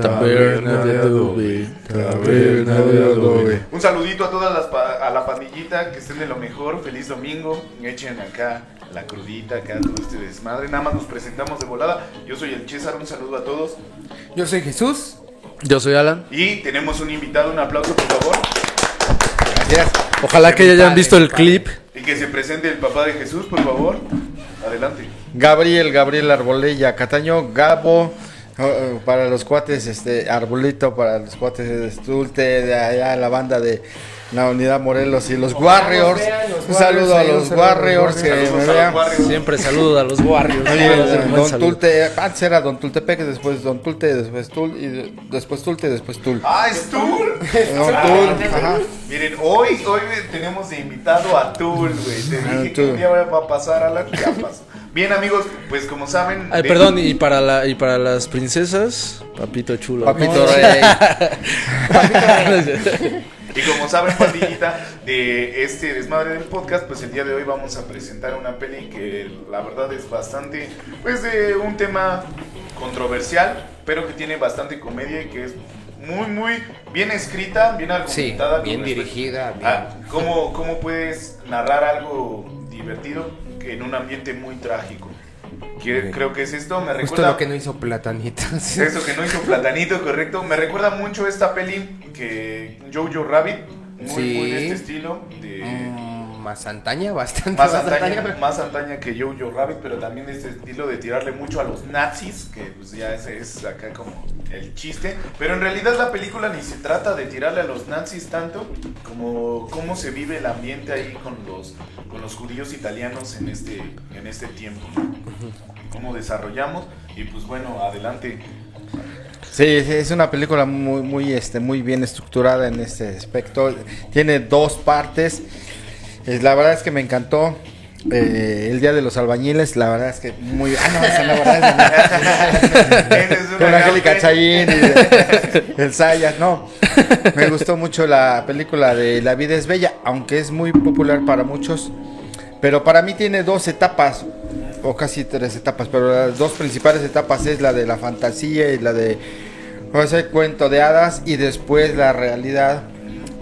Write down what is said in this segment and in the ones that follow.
Taberna de adobe, taberna de adobe. Un saludito a todas las pa- a la pandillita que estén de lo mejor. Feliz domingo. Echen acá la crudita, acá todo este desmadre. Nada más nos presentamos de volada. Yo soy el César. Un saludo a todos. Yo soy Jesús. Yo soy Alan. Y tenemos un invitado. Un aplauso, por favor. Gracias. Ojalá que ya hayan visto el clip. Y que se presente el papá de Jesús, por favor. Adelante. Gabriel, Gabriel Arbolella, Cataño, Gabo, para los cuates, este, Arbolito, para los cuates de Stulte, de allá, la banda de la Unidad Morelos y los Warriors. vean, los Un saludo a Warriors, los a Warriors, que me a vean. Warriors. Siempre saludo a los Warriors. Oye, Don saludo. Tulte, antes era Don Tultepec, después Don Tulte, después Tul, y de- después Tulte, después Tul. Ah, es Tool. Don Tul, ajá. Miren, hoy, hoy tenemos de invitado a Tool, güey. Te Ah, dije que un día va a pasar, Alan. Ya pasó. Bien, amigos, pues como saben. Ay, de- perdón, y para la y para las princesas, papito chulo. Papito ¿no? Rey. Y como saben, pandillita, de este desmadre del podcast, pues el día de hoy vamos a presentar una peli que la verdad es bastante, pues de un tema controversial, pero que tiene bastante comedia y que es muy, muy bien escrita, bien Sí, argumentada. con bien dirigida. bien- a ¿cómo, ¿Cómo puedes narrar algo divertido en un ambiente muy trágico? Que- Ok. Creo que es esto, me Justo recuerda... lo que no hizo Platanitas. Eso que no hizo Platanito, correcto. Me recuerda mucho esta peli que Jojo Rabbit, muy, Sí. muy de este estilo, de Mm, más antaña, bastante más más antaña, antaña. más antaña que Jojo Rabbit, pero también este estilo de tirarle mucho a los nazis, que pues ya ese es acá como el chiste. Pero en realidad la película ni se trata de tirarle a los nazis tanto como cómo se vive el ambiente ahí con los, con los judíos italianos en este, en este tiempo. Cómo desarrollamos y pues bueno, adelante. Sí, sí, es una película muy, muy, este, muy bien estructurada en este aspecto. Tiene dos partes. Eh, La verdad es que me encantó. eh, el día de los albañiles, la verdad es que muy. Ah, no, esa la verdad es con Angélica Chayín y el Sayas, no. Me gustó mucho la película de La vida es bella, aunque es muy popular para muchos. Pero para mí tiene dos etapas, o casi tres etapas, pero las dos principales etapas es la de la fantasía y la de ese cuento de hadas y después la realidad,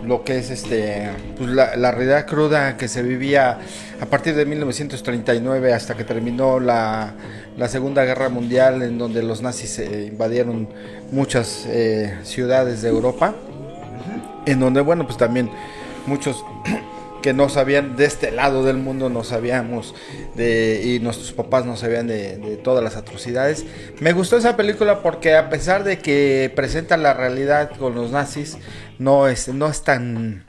lo que es este, pues la, realidad cruda que se vivía a partir de 1939 hasta que terminó la, la Segunda Guerra Mundial en donde los nazis eh, invadieron muchas eh, ciudades de Europa, en donde bueno pues también muchos que no sabían de este lado del mundo, no sabíamos de, y nuestros papás no sabían de, todas las atrocidades. Me gustó esa película porque a pesar de que presenta la realidad con los nazis, no es, no es tan,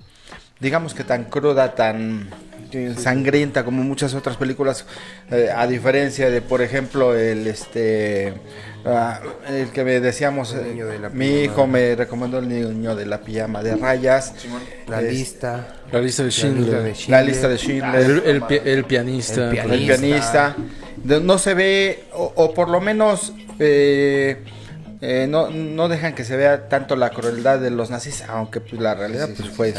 digamos que tan cruda, tan eh, sangrienta como muchas otras películas, eh, a diferencia de, por ejemplo, el este... ah, el que me decíamos, El eh, niño de la mi hijo me recomendó el niño de la pijama de rayas. La Es- lista. La lista de Schindler. de la Schindler. lista de Schindler, El, el el pianista. El pianista. pianista. No se ve, o, o por lo menos eh, eh, no, no dejan que se vea tanto la crueldad de los nazis, aunque pues la realidad Sí, pues sí, fue, sí.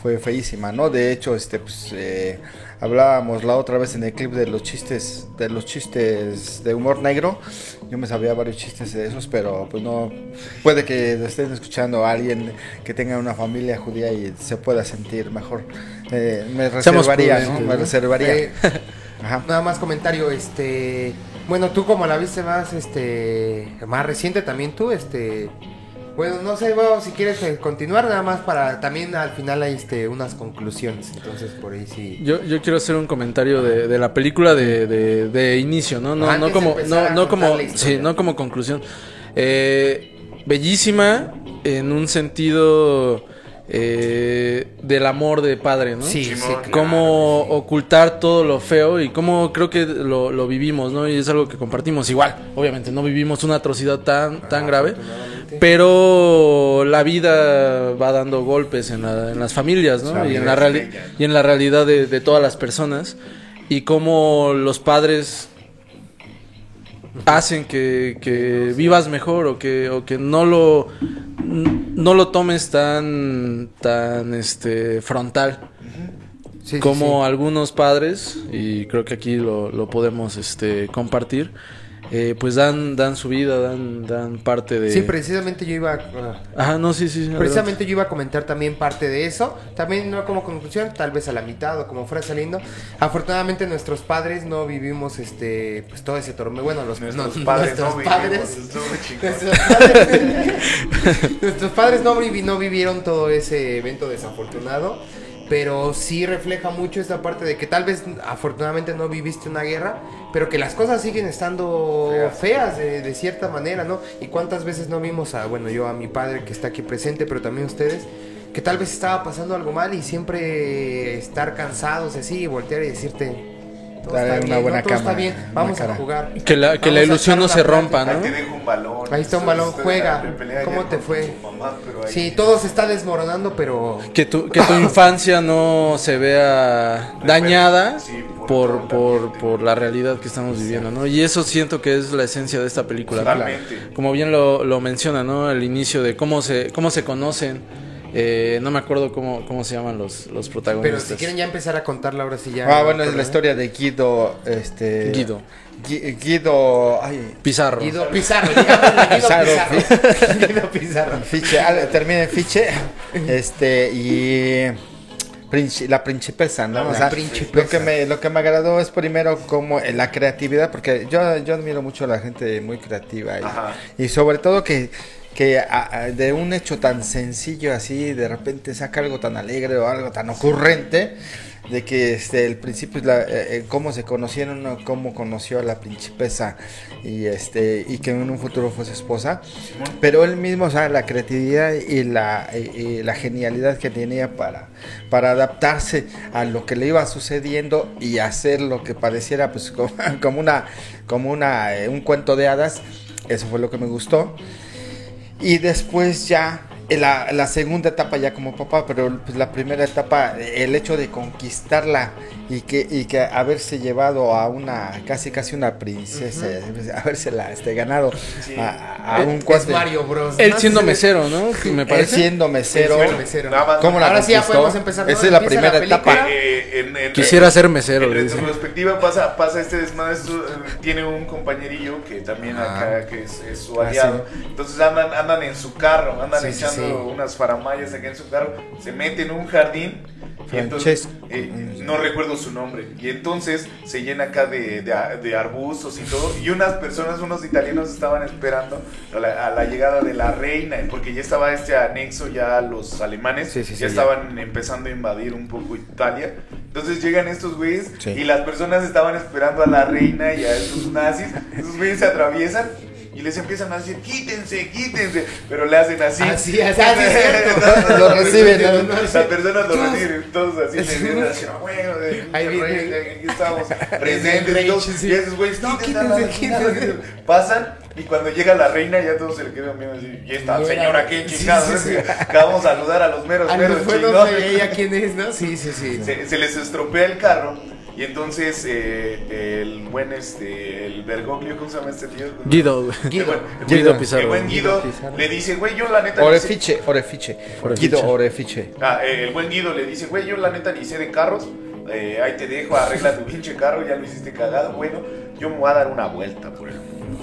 fue feísima, ¿no? De hecho, este pues eh, hablábamos la otra vez en el clip de los chistes, de los chistes de humor negro. Yo me sabía varios chistes de esos, pero pues no puede que estén escuchando a alguien que tenga una familia judía y se pueda sentir mejor. Eh, me reservaría, ¿no? Me reservaría. Eh, Ajá. Nada más comentario, este, bueno, tú como la viste más, este, más reciente también tú, este, bueno, no sé, bueno, si quieres eh, continuar nada más para también al final hay, este, unas conclusiones, entonces por ahí sí. Yo, yo quiero hacer un comentario de, de la película de, de- de inicio, ¿no? No, Antes no como, no, no como, sí, no como conclusión. Eh, bellísima en un sentido eh, del amor de padre, ¿no? Sí, sí, claro, cómo sí. ocultar todo lo feo y cómo creo que lo, lo vivimos, ¿no? Y es algo que compartimos. Igual, obviamente, no vivimos una atrocidad tan, tan grave, pero la vida va dando golpes en, la- en las familias, ¿no? La Y en la, reali- y en la realidad de, de todas las personas. Y cómo los padres hacen que, que vivas mejor o que, o que no lo no lo tomes tan tan este frontal Sí, sí, como sí. algunos padres y creo que aquí lo, lo podemos este compartir eh, pues dan, dan su vida, dan, dan parte de... Sí, precisamente yo iba a... Ajá, no, sí, sí. Precisamente yo iba a comentar también parte de eso. También no como conclusión, tal vez a la mitad o como fuera saliendo. Afortunadamente nuestros padres no vivimos este pues todo ese torneo. Bueno, los Nuestros no, padres nuestros no. Nuestros padres, nuestros padres no, vivi- no vivieron todo ese evento desafortunado, pero sí refleja mucho esta parte de que tal vez afortunadamente no viviste una guerra, pero que las cosas siguen estando Feas. feas de, de cierta manera, ¿no? Y cuántas veces no vimos a, bueno, yo a mi padre que está aquí presente, pero también ustedes, que tal vez estaba pasando algo mal y siempre estar cansados así y voltear y decirte... Todo Dale está una bien, buena ¿no? todo está cama, bien, una vamos a cara. jugar. Que la, que la ilusión no se rompa, Ahí ¿no? te dejo un balón. Ahí está un balón, juega. ¿Cómo te fue? mamá, pero ahí- Sí, todo se está desmoronando, pero... Que tu, que tu infancia no se vea dañada Sí, por por, por la realidad que estamos viviendo, ¿no? Y eso siento que es la esencia de esta película. Totalmente. Como bien lo, lo menciona, ¿no? El inicio de cómo se, cómo se conocen. Eh, no me acuerdo cómo, cómo se llaman los, los Pero protagonistas. si quieren ya empezar a contarla ahora sí ya... Ah, bueno, es la historia de Guido, este... Guido. Gui- Guido, ay, Pizarro. Guido Pizarro, Pizarro, Pizarro. Guido Pizarro. Fiche, ah, termina en Fiche, este, y la principesa, ¿no? La O sea, principesa. Lo que me, lo que me agradó es primero como la creatividad, porque yo, yo admiro mucho a la gente muy creativa y, Ajá. y sobre todo que, que a- a- de un hecho tan sencillo así, de repente saca algo tan alegre o algo tan ocurrente, de que este, el principio la, eh, eh, cómo se conocieron, cómo conoció a la principesa y este y que en un futuro fue su esposa, pero él mismo, o sea, la creatividad y la, y- y la genialidad que tenía para, para adaptarse a lo que le iba sucediendo y hacer lo que pareciera pues como, como una como una eh, un cuento de hadas, eso fue lo que me gustó. Y después ya, en la, la segunda etapa ya como papá, pero pues la primera etapa, el hecho de conquistarla y que, y que haberse llevado a una, casi casi una princesa, habérsela este, ganado Sí. a, a un Es cuate. Mario Bros. Él ¿no? siendo Sí, mesero, ¿no? Me Él parece. siendo mesero. Siendo mesero. Nada más- ¿Cómo la Ahora sí ya conquistó? podemos empezar, ¿no? Esa es la primera la etapa. Eh, en- en- Quisiera ser mesero, En retrospectiva pasa, pasa este desmadre, esto, eh, tiene un compañerillo que también Ah. acá, que es, es su Ah, aliado. Entonces andan, andan en su carro, andan Sí, sí, echando sí. unas faramayas acá en su carro, se mete en un jardín. Y entonces, Francesco. eh, no recuerdo su nombre. Y entonces se llena acá de, de, de arbustos y todo. Y unas personas, unos italianos estaban esperando a la, a la llegada de la reina. Porque ya estaba este anexo, ya los alemanes Sí, sí, sí, ya ya. estaban empezando a invadir un poco Italia. Entonces llegan estos güeyes y las personas estaban esperando a la reina y a estos nazis. Esos güeyes se atraviesan y les empiezan a decir, quítense, quítense. Pero le hacen así. Así, así, así. Lo reciben, ¿no? Las personas lo Todos- reciben, todos así, así, "Ah, bueno, de- Ahí viene. aquí estamos presentes. y todos-. Y esos güeyes, no, Quítense, quítense. Pasan y cuando llega la reina ya todos se le quedan viendo así. Y esta señora, qué chingados. que Acabamos a saludar a los meros, meros lo se veía quién es, ¿no? Sí, sí, sí. Se, se les estropea el carro y entonces eh, el buen este el Bergoglio, ¿cómo se llama este tío? Guido, güey. El buen- el Guido Pizarro. El buen Guido Guido Pizarro. le dice, güey, yo la neta ni sé- Orefiche, orefiche. Orefiche. Guido Orefiche. Ah, eh, el buen Guido le dice, güey, yo la neta ni sé de carros. eh, ahí te dejo, arregla tu pinche carro, ya lo hiciste cagado. Bueno, yo me voy a dar una vuelta por.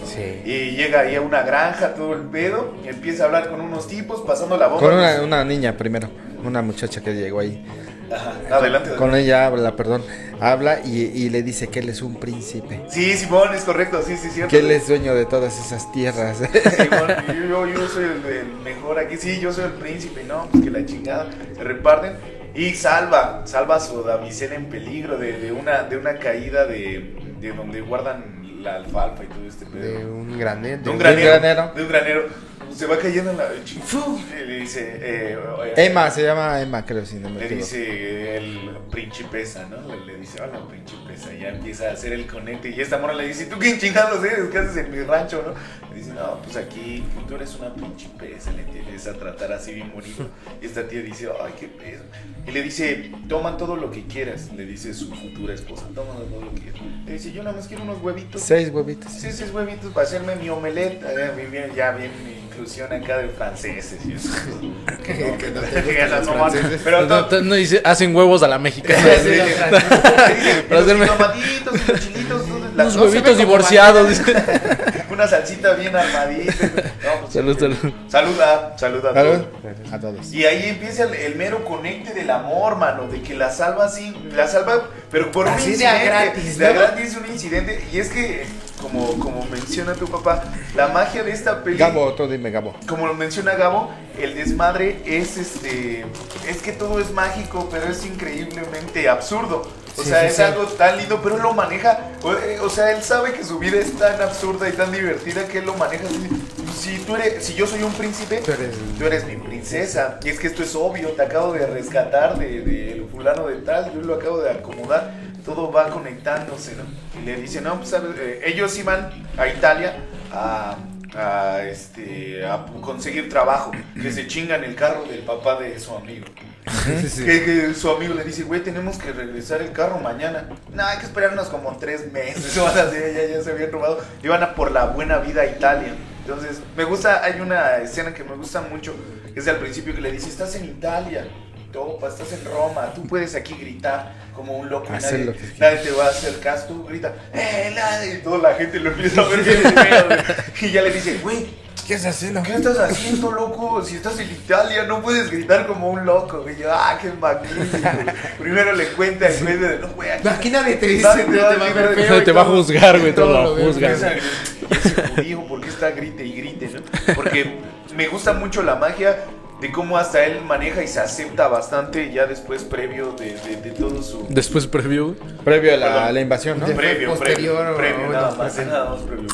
Sí. Y llega ahí a una granja, todo el pedo, y empieza a hablar con unos tipos, pasando la bomba. Con una, una niña primero, una muchacha que llegó ahí. Ajá, adelante. Con ella habla, perdón, habla y, y le dice que él es un príncipe. Sí, Simón, es correcto, sí, sí, cierto. Que él es dueño de todas esas tierras. Simón, yo, yo, yo soy el, el mejor aquí, sí, yo soy el príncipe, no, pues que la chingada, se reparten y salva, salva a su damisela en peligro de, de una, de una caída de, de donde guardan la alfalfa y todo este pedo. De un granete. De un un granero. granero. De un granero. Se va cayendo en la. Y le dice. eh, Emma, se llama Emma, creo, si no me Le equivoco. dice el principesa, ¿no? Le, le dice, hola, principesa. Ya empieza a hacer el conecte. Y esta mora le dice, ¿tú quién chingados eres? ¿Qué haces en mi rancho, no? Le dice, no, pues aquí tú eres una principesa. Le empieza a tratar así bien bonito. Y esta tía dice, ay, qué pedo. Y le dice, toma todo lo que quieras. Le dice su futura esposa, toma todo lo que quieras. Le dice, yo nada más quiero unos huevitos. Seis huevitos. Sí, seis huevitos para hacerme mi omelette, bien, bien, ya bien inclusión acá de franceses y eso. Que no, Que no te que gustan no, los no, franceses. Pero No, todo- no, no dice, hacen huevos a la mexicana. Huevitos divorciados. Una salsita bien armadita. No, Salud, eh, salud. Saluda, saluda a Salud. todos. A todos. Y ahí empieza el, el mero conecte del amor, mano, de que la salva así, la salva, pero por un Así a incidente. gratis, ¿no? gratis un incidente. Y es que, como, como menciona tu papá, la magia de esta peli. Gabo, tú dime, Gabo. Como lo menciona Gabo, el desmadre es este. Es que todo es mágico, pero es increíblemente absurdo. O Sí, sea, sí, es sí. algo tan lindo, pero él lo maneja. O, eh, o sea, él sabe que su vida es tan absurda y tan divertida que él lo maneja así. Si tú eres, si yo soy un príncipe, Tú eres- tú eres mi princesa. Y es que esto es obvio, te acabo de rescatar de, del fulano de tal, yo lo acabo de acomodar. Todo va conectándose, ¿no? Y le dice, no, pues. Eh, ellos iban a Italia a, a, este, a conseguir trabajo, que se chingan el carro del papá de su amigo. Sí, sí. Que, que su amigo le dice, güey, tenemos que regresar el carro mañana. No, hay que esperarnos como tres meses. Van a decir, ya, ya se habían robado. Iban a por la buena vida a Italia. Entonces, me gusta, hay una escena que me gusta mucho, que es al principio que le dice, estás en Italia. Topa, estás en Roma, tú puedes aquí gritar como un loco y nadie, lo que quieras. nadie te va a hacer caso, tú grita, ¡eh, la-", Y toda la gente lo empieza a ver que güey. Y ya le dice, güey, ¿Qué estás haciendo? ¿Qué estás haciendo, loco? Si estás en Italia, no puedes gritar como un loco. Y yo, ah, qué magnífico. Primero le cuenta el güey de, no, güey, aquí, Aquí nadie te dice, Nadie no te te va a va a ver decir, feo y Te va a todo. juzgar, güey, Todo lo lo ves, juzga. esa- y ese judío, ¿por qué está grite y grite, no? Porque me gusta mucho la magia de cómo hasta él maneja y se acepta bastante ya después previo de, de, de todo su... Después preview. Previo a la, Perdón. a la invasión, ¿no? Previo, previo, o- previo, nada más, ajá. nada más previo.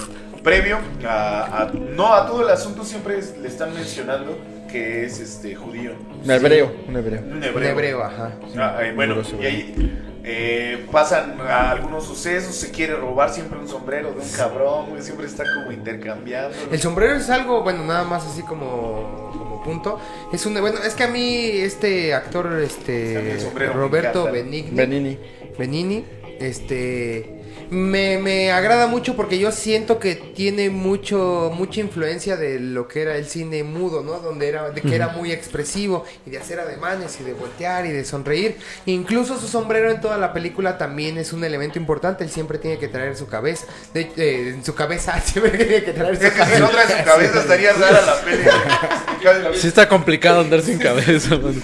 Previo a, a- no a todo el asunto siempre es- le están mencionando que es este judío, Un hebreo, un hebreo. un Un hebreo. ajá. Ah, eh, bueno, y ahí eh, pasan a algunos sucesos, se quiere robar siempre un sombrero de un cabrón, siempre está como intercambiando. El sombrero es algo, bueno, nada más así como, como punto. Es un, bueno, es que a mí este actor, este Roberto encanta. Benigni, Benini. Benini, este me, me agrada mucho porque yo siento que tiene mucho mucha influencia de lo que era el cine mudo, ¿no? Donde era de que era muy expresivo y de hacer ademanes y de voltear y de sonreír. Incluso su sombrero en toda la película también es un elemento importante. Él siempre tiene que traer su cabeza, de, eh, en su cabeza siempre tiene que traer su Es que si no trae su cabeza estaría rara la peli. Sí está complicado andar sin cabeza, man.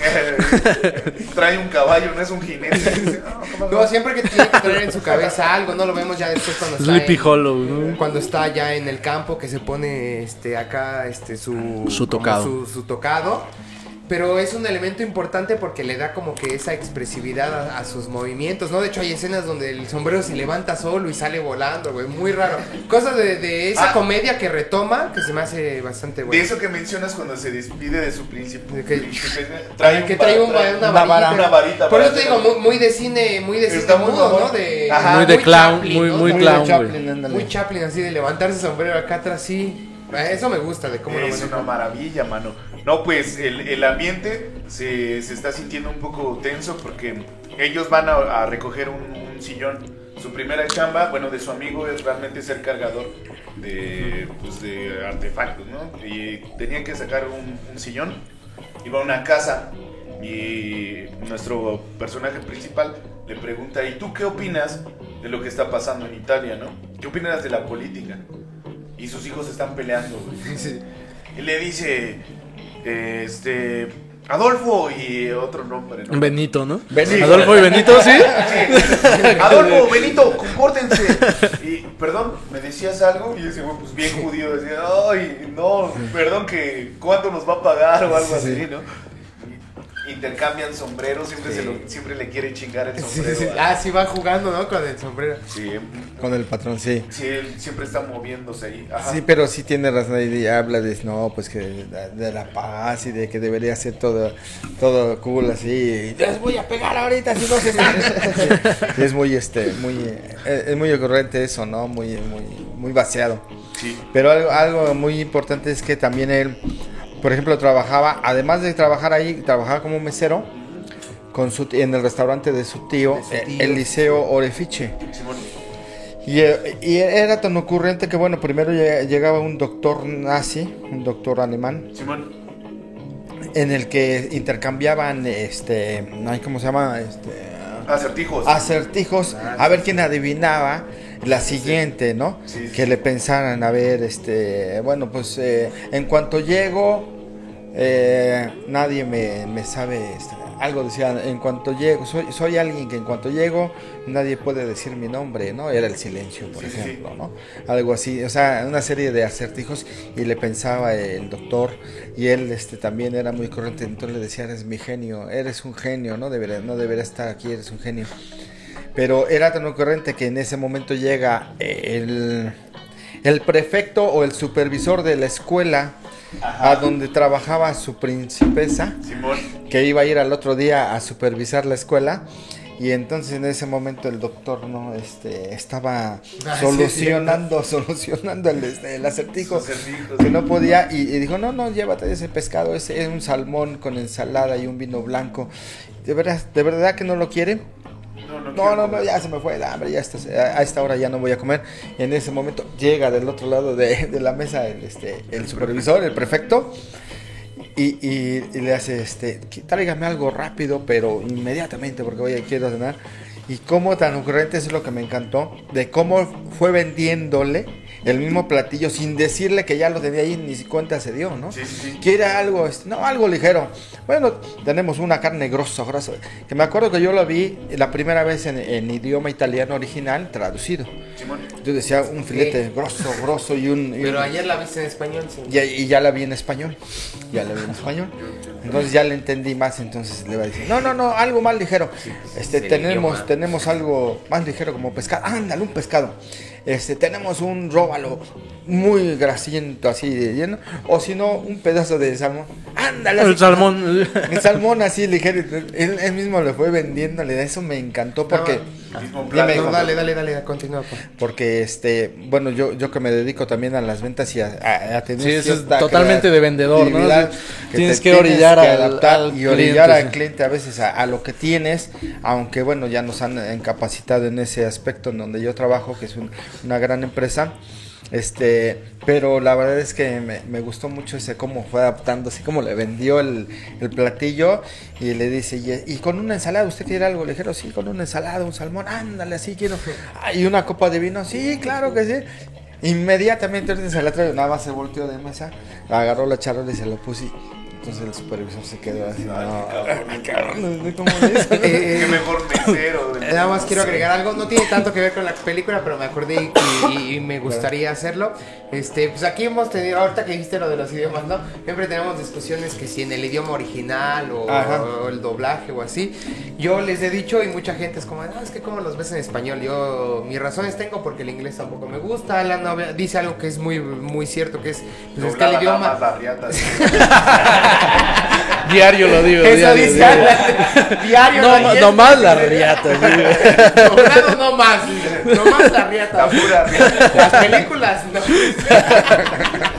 Trae un caballo, no es un jinete. No, siempre que tiene que traer en su cabeza algo, no lo vemos ya después cuando está Sleepy en- Hollow, ¿no? cuando está ya en el campo que se pone este acá este su Su tocado. su, su tocado pero es un elemento importante porque le da como que esa expresividad a, a sus movimientos, ¿no? De hecho hay escenas donde el sombrero se levanta solo y sale volando, güey, muy raro. Cosas de, de esa Ah. comedia que retoma que se me hace bastante De bueno. eso que mencionas cuando se despide de su príncipe. ¿De príncipe, Trae, que trae, un- trae- una, una varita. una varita Por eso te digo, muy, muy de cine, muy de cine Está muy mudo, mamón. ¿no? De, Ajá. Muy de clown, Chaplin, muy, ¿no? muy Muy clown, Chaplin. Muy Chaplin, así de levantarse el sombrero acá atrás, sí. Eso me gusta de cómo lo Es una maravilla, mano. No, pues el, el ambiente se, se está sintiendo un poco tenso porque ellos van a, a recoger un, un sillón. Su primera chamba, bueno, de su amigo es realmente ser cargador de, pues, de artefactos, ¿no? Y tenían que sacar un, un sillón. Iba a una casa y nuestro personaje principal le pregunta, ¿y tú qué opinas de lo que está pasando en Italia, no? ¿Qué opinas de la política? Y sus hijos están peleando, güey. Y le dice, este, Adolfo y otro nombre, ¿no? Benito, ¿no? Benito. Adolfo y Benito, ¿sí? Sí. Adolfo, Benito, compórtense. Y, perdón, ¿me decías algo? Y ese güey, pues bien judío, decía, ay, no, perdón, que ¿cuánto nos va a pagar o algo Sí, así, sí. no? Intercambian sombreros, siempre, se lo, siempre le quiere chingar el sombrero. sí, sí. a- Ah, sí, va jugando, ¿no? Con el sombrero. sí, Con el patrón, sí. sí, él siempre está moviéndose ahí. Ajá. Sí, pero sí tiene razón y habla de, no, pues que de, de la paz y de que debería ser todo, todo cool así. Les voy a pegar ahorita si no se Sí, Es muy, este, muy, eh, es muy ocurrente eso, ¿no? Muy, muy, muy vaciado. Sí. Pero algo, algo muy importante es que también él, por ejemplo, trabajaba, además de trabajar ahí, trabajaba como mesero con su, en el restaurante de su tío, De eh, tío. el Liceo Orefiche. Simón. Y, eh, y era tan ocurrente que, bueno, primero lle- llegaba un doctor nazi, un doctor alemán, Simón. en el que intercambiaban, este, ¿cómo se llama? Este, Acertijos. acertijos, a ver quién adivinaba la siguiente, ¿no? Sí, sí. Que le pensaran, a ver, este, bueno, pues eh, en cuanto llego, eh, nadie me, me sabe, este, algo decía, en cuanto llego, soy, soy alguien que en cuanto llego, nadie puede decir mi nombre, ¿no? Era el silencio, por Sí, ejemplo, ¿no? Algo así, o sea, una serie de acertijos y le pensaba el doctor y él este, también era muy corriente, entonces le decía, eres mi genio, eres un genio, no debería, no debería estar aquí, eres un genio. Pero era tan ocurrente que en ese momento llega el, el prefecto o el supervisor de la escuela a donde trabajaba su principesa, Simón. que iba a ir al otro día a supervisar la escuela. Y entonces en ese momento el doctor no este, estaba Ah, sí, solucionando, solucionando el, este, el acertijo que no podía. Y, y dijo no no llévate ese pescado ese es un salmón con ensalada y un vino blanco. De verdad de verdad que no lo quiere No, no, no, ya se me fue el hambre, ya está, a esta hora ya no voy a comer. En ese momento llega del otro lado de, de la mesa el, este, el supervisor, el prefecto, y, y- y le hace, este, "Que tráigame algo rápido, pero inmediatamente, porque voy a quiero cenar. Y cómo tan ocurrente, eso es lo que me encantó, de cómo fue vendiéndole el mismo platillo sin decirle que ya lo tenía ahí, ni si cuenta se dio, ¿no? Sí, sí, sí. Quiere algo, este, no, algo ligero. Bueno, tenemos una carne grosso, grosso. Que me acuerdo que yo lo vi la primera vez en, en idioma italiano original traducido. Simón. Yo decía un filete grosso, grosso y un. y Pero un- ayer la viste en español, sí. y, y ya la vi en español. Ya la vi en español. Entonces ya le entendí más. Entonces le va a decir: No, no, no, algo más ligero. Este, tenemos, tenemos algo más ligero como pescado. Ándale, un pescado. Este, tenemos un róbalo muy grasiento así de lleno. O si no, un pedazo de salmón. Ándale, El salmón. el salmón así ligero. Él, él mismo le fue vendiéndole. Eso me encantó porque. Mismo Dime. No, dale, dale, dale, continúa. pues. Porque este, bueno, yo, yo que me dedico también a las ventas y a, a- a tener Sí, eso es totalmente de vendedor, ¿no? Sí, tienes que orillar que al- adaptar al y orillar cliente, al sí. cliente a veces a, a lo que tienes, aunque bueno, ya nos han incapacitado en ese aspecto en donde yo trabajo, que es un- una gran empresa. Este, pero la verdad es que me, gustó mucho ese cómo fue adaptando, así como le vendió el, el platillo y le dice, y, y con una ensalada, ¿usted quiere algo ligero? Sí, con una ensalada, un salmón, ándale, así quiero. Ah, y una copa de vino, sí, claro que sí. Inmediatamente se la traigo, nada más se volteó de mesa, agarró la charola y se la puse. Entonces el supervisor se quedó así. Ay, no, cabrón. ¿cómo le hizo? Qué mejor mesero. del Eh, Nada más mundo. quiero agregar algo, no tiene tanto que ver con la película, pero me acordé y, y- y me gustaría hacerlo. Este, pues aquí hemos tenido, ahorita que dijiste lo de los idiomas, ¿no? Siempre tenemos discusiones que si en el idioma original o, el doblaje o así. Yo les he dicho y mucha gente es como, no, es que como los ves en español. Yo mis razones tengo porque el inglés tampoco me gusta. Alan dice algo que es muy muy cierto, que es, pues es que el idioma más la riata. Diario lo digo. Eso diario, dice diario. Alan. Diario No, no más la riata. Doblado no más, no más la riata. La pura riata. Las películas, no.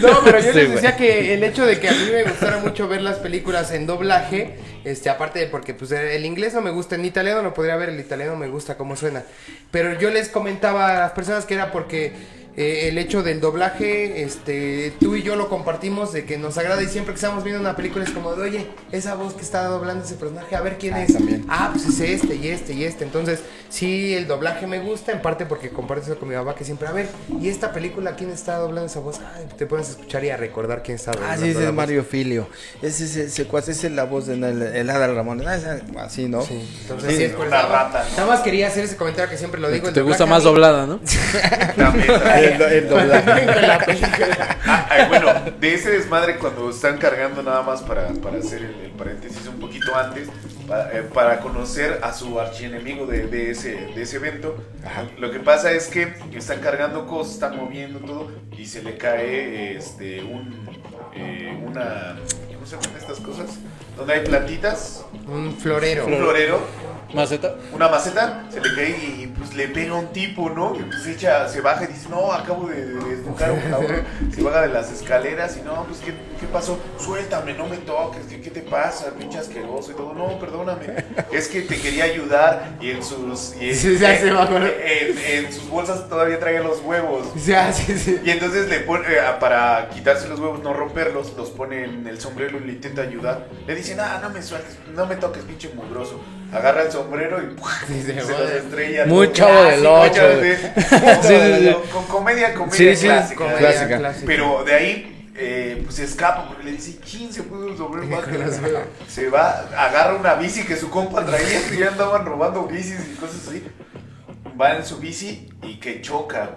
No, pero yo Sí, les decía que el hecho de que a mí me gustara mucho ver las películas en doblaje, este, aparte de porque pues el inglés no me gusta, en italiano lo podría ver, el italiano me gusta cómo suena. Pero yo les comentaba a las personas que era porque eh, el hecho del doblaje, este, tú y yo lo compartimos de que nos agrada y siempre que estamos viendo una película es como de, oye, esa voz que está doblando ese personaje, a ver quién Ah, es. también. Ah, pues es este y este y este. Entonces, sí, el doblaje me gusta, en parte porque comparto eso con mi mamá que siempre, a ver, ¿y esta película quién está doblando esa voz? Ay, te puedes escuchar y a recordar quién está doblando. Ah, sí, ese la es. Mario Filio. Ese es ese cuate, esa es la voz de el, el Adal Ramón. Ah, Así, ¿no? Sí, entonces Sí, sí, es eso. rata, ¿no? Nada más quería hacer ese comentario que siempre lo digo. el Te gusta más doblada, ¿no? También. El, el doblaje. con la película. Ah, ay, bueno, de ese desmadre cuando están cargando nada más para, para hacer el, el paréntesis un poquito antes, para, eh, para conocer a su archienemigo de, de, ese, de ese evento, Ajá. lo que pasa es que están cargando cosas, están moviendo todo y se le cae este, un, eh, una... ¿Cómo se llaman estas cosas? Donde hay plantitas, Un florero. un florero Maceta. una maceta, se le cae y pues le pega a un tipo, ¿no? Y pues echa, se baja y dice, no, acabo de, de desnucar un cabrón. Se baja de las escaleras y no, pues ¿qué, qué pasó? Suéltame, no me toques, ¿qué, qué te pasa? Pinche asqueroso y todo. No, perdóname. Es que te quería ayudar y en sus... y en- Sí, ya se me acuerdo. en, en sus bolsas todavía trae los huevos. Ya, sí, sí. Y entonces le pone, eh, para quitarse los huevos, no romperlos, los pone en el sombrero y le intenta ayudar. Le dice, ah, no me sueltes, no me toques, pinche mugroso. Agarra el sombrero y. Sí, se se, los estrella. Muy chavo del Clásico, ocho, chavo güey. de- Sí, sí, sí. Con comedia, comedia Sí, clásica. Comedia Clásica. clásica. Pero de ahí, eh, pues se escapa porque le dice, ¿quién se puso el sombrero? más Con los grande?" huevos. Se va, agarra una bici que su compa traía, que ya andaban robando bicis y cosas así. Va en su bici y que choca.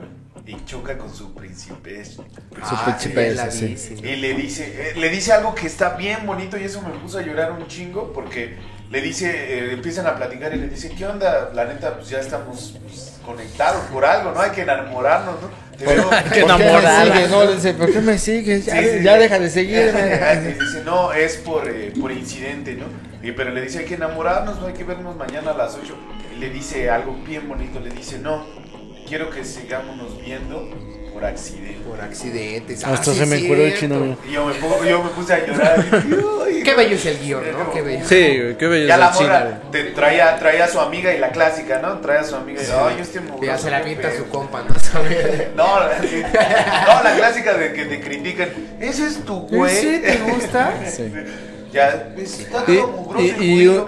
Y choca con su príncipe. Su Ah, príncipe sí. Y le dice, eh, le dice algo que está bien bonito y eso me puso a llorar un chingo porque le dice, eh, empiezan a platicar y le dice, ¿qué onda? La neta, pues ya estamos pues, conectados por algo, ¿no? Hay que enamorarnos, ¿no? Te veo- Hay que ¿Por qué me enamorarla. sigues? No, le dice, ¿por qué me sigues? Ya, Sí, sí, ya sí. deja de seguirme. Y dice, no, es por, eh, por incidente, ¿no? Y, pero le dice, hay que enamorarnos, no hay que vernos mañana a las 8. Y le dice algo bien bonito, le dice, no, quiero que sigámonos viendo por accidente. Por accidentes. Hasta Ah, sí, se me es encueró el chino. Y yo me, pongo- yo me puse a llorar. y dije, "Ay, Qué bello es el guion, ¿no? Qué bello. Sí, güey, qué bello Ya es la el morra te traía, traía a su amiga y la clásica, ¿no? Trae a su amiga y ay, este mugroso, Ya se la avienta feo". su compa, ¿no? No, la, sí. no, la clásica de que te critican. Ese es tu güey. ¿Ese te gusta? Sí. Ya, está Y, todo mugroso. y-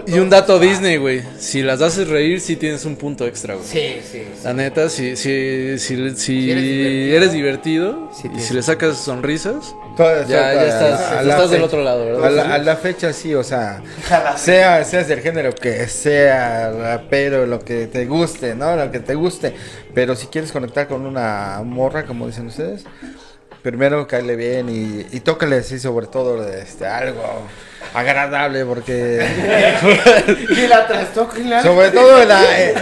y y un dato Disney, güey. Si las haces reír, sí tienes un punto extra, güey. Sí, sí. sí. La neta, si, si, si, si eres divertido. eres divertido Sí y si le sacas sonrisas, ya, ya estás, a la estás del otro lado, A ¿verdad? la, a la fecha sí, o sea, sea, seas del género que sea, rapero, lo que te guste, ¿no? Lo que te guste. Pero si quieres conectar con una morra, como dicen ustedes, primero caerle bien y, y tócale así sobre todo este, algo agradable, porque Y la trastoca sobre todo la- el,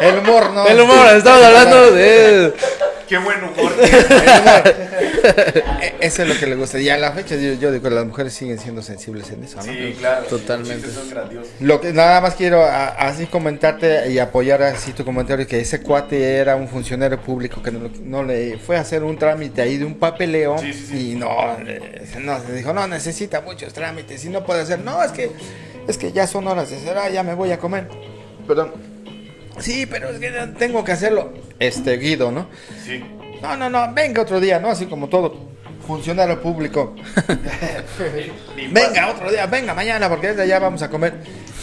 el humor, ¿no? El humor, estamos hablando de... Qué buen humor. E- Eso es lo que le gusta. Y a la fecha yo, yo digo que las mujeres siguen siendo sensibles en eso, ¿no? Sí, claro. Totalmente. Son grandiosos. Lo que nada más quiero a- así comentarte y apoyar así tu comentario que ese cuate era un funcionario público que no, no le fue a hacer un trámite ahí de un papeleo Sí, sí, sí. y no, eh, no se dijo no necesita muchos trámites y no puede hacer no es que es que ya son horas de cerrar ya me voy a comer perdón sí pero es que tengo que hacerlo este Guido no Sí. no no no venga otro día no así como todo funcionario público Venga, otro día, venga mañana, porque desde allá vamos a comer.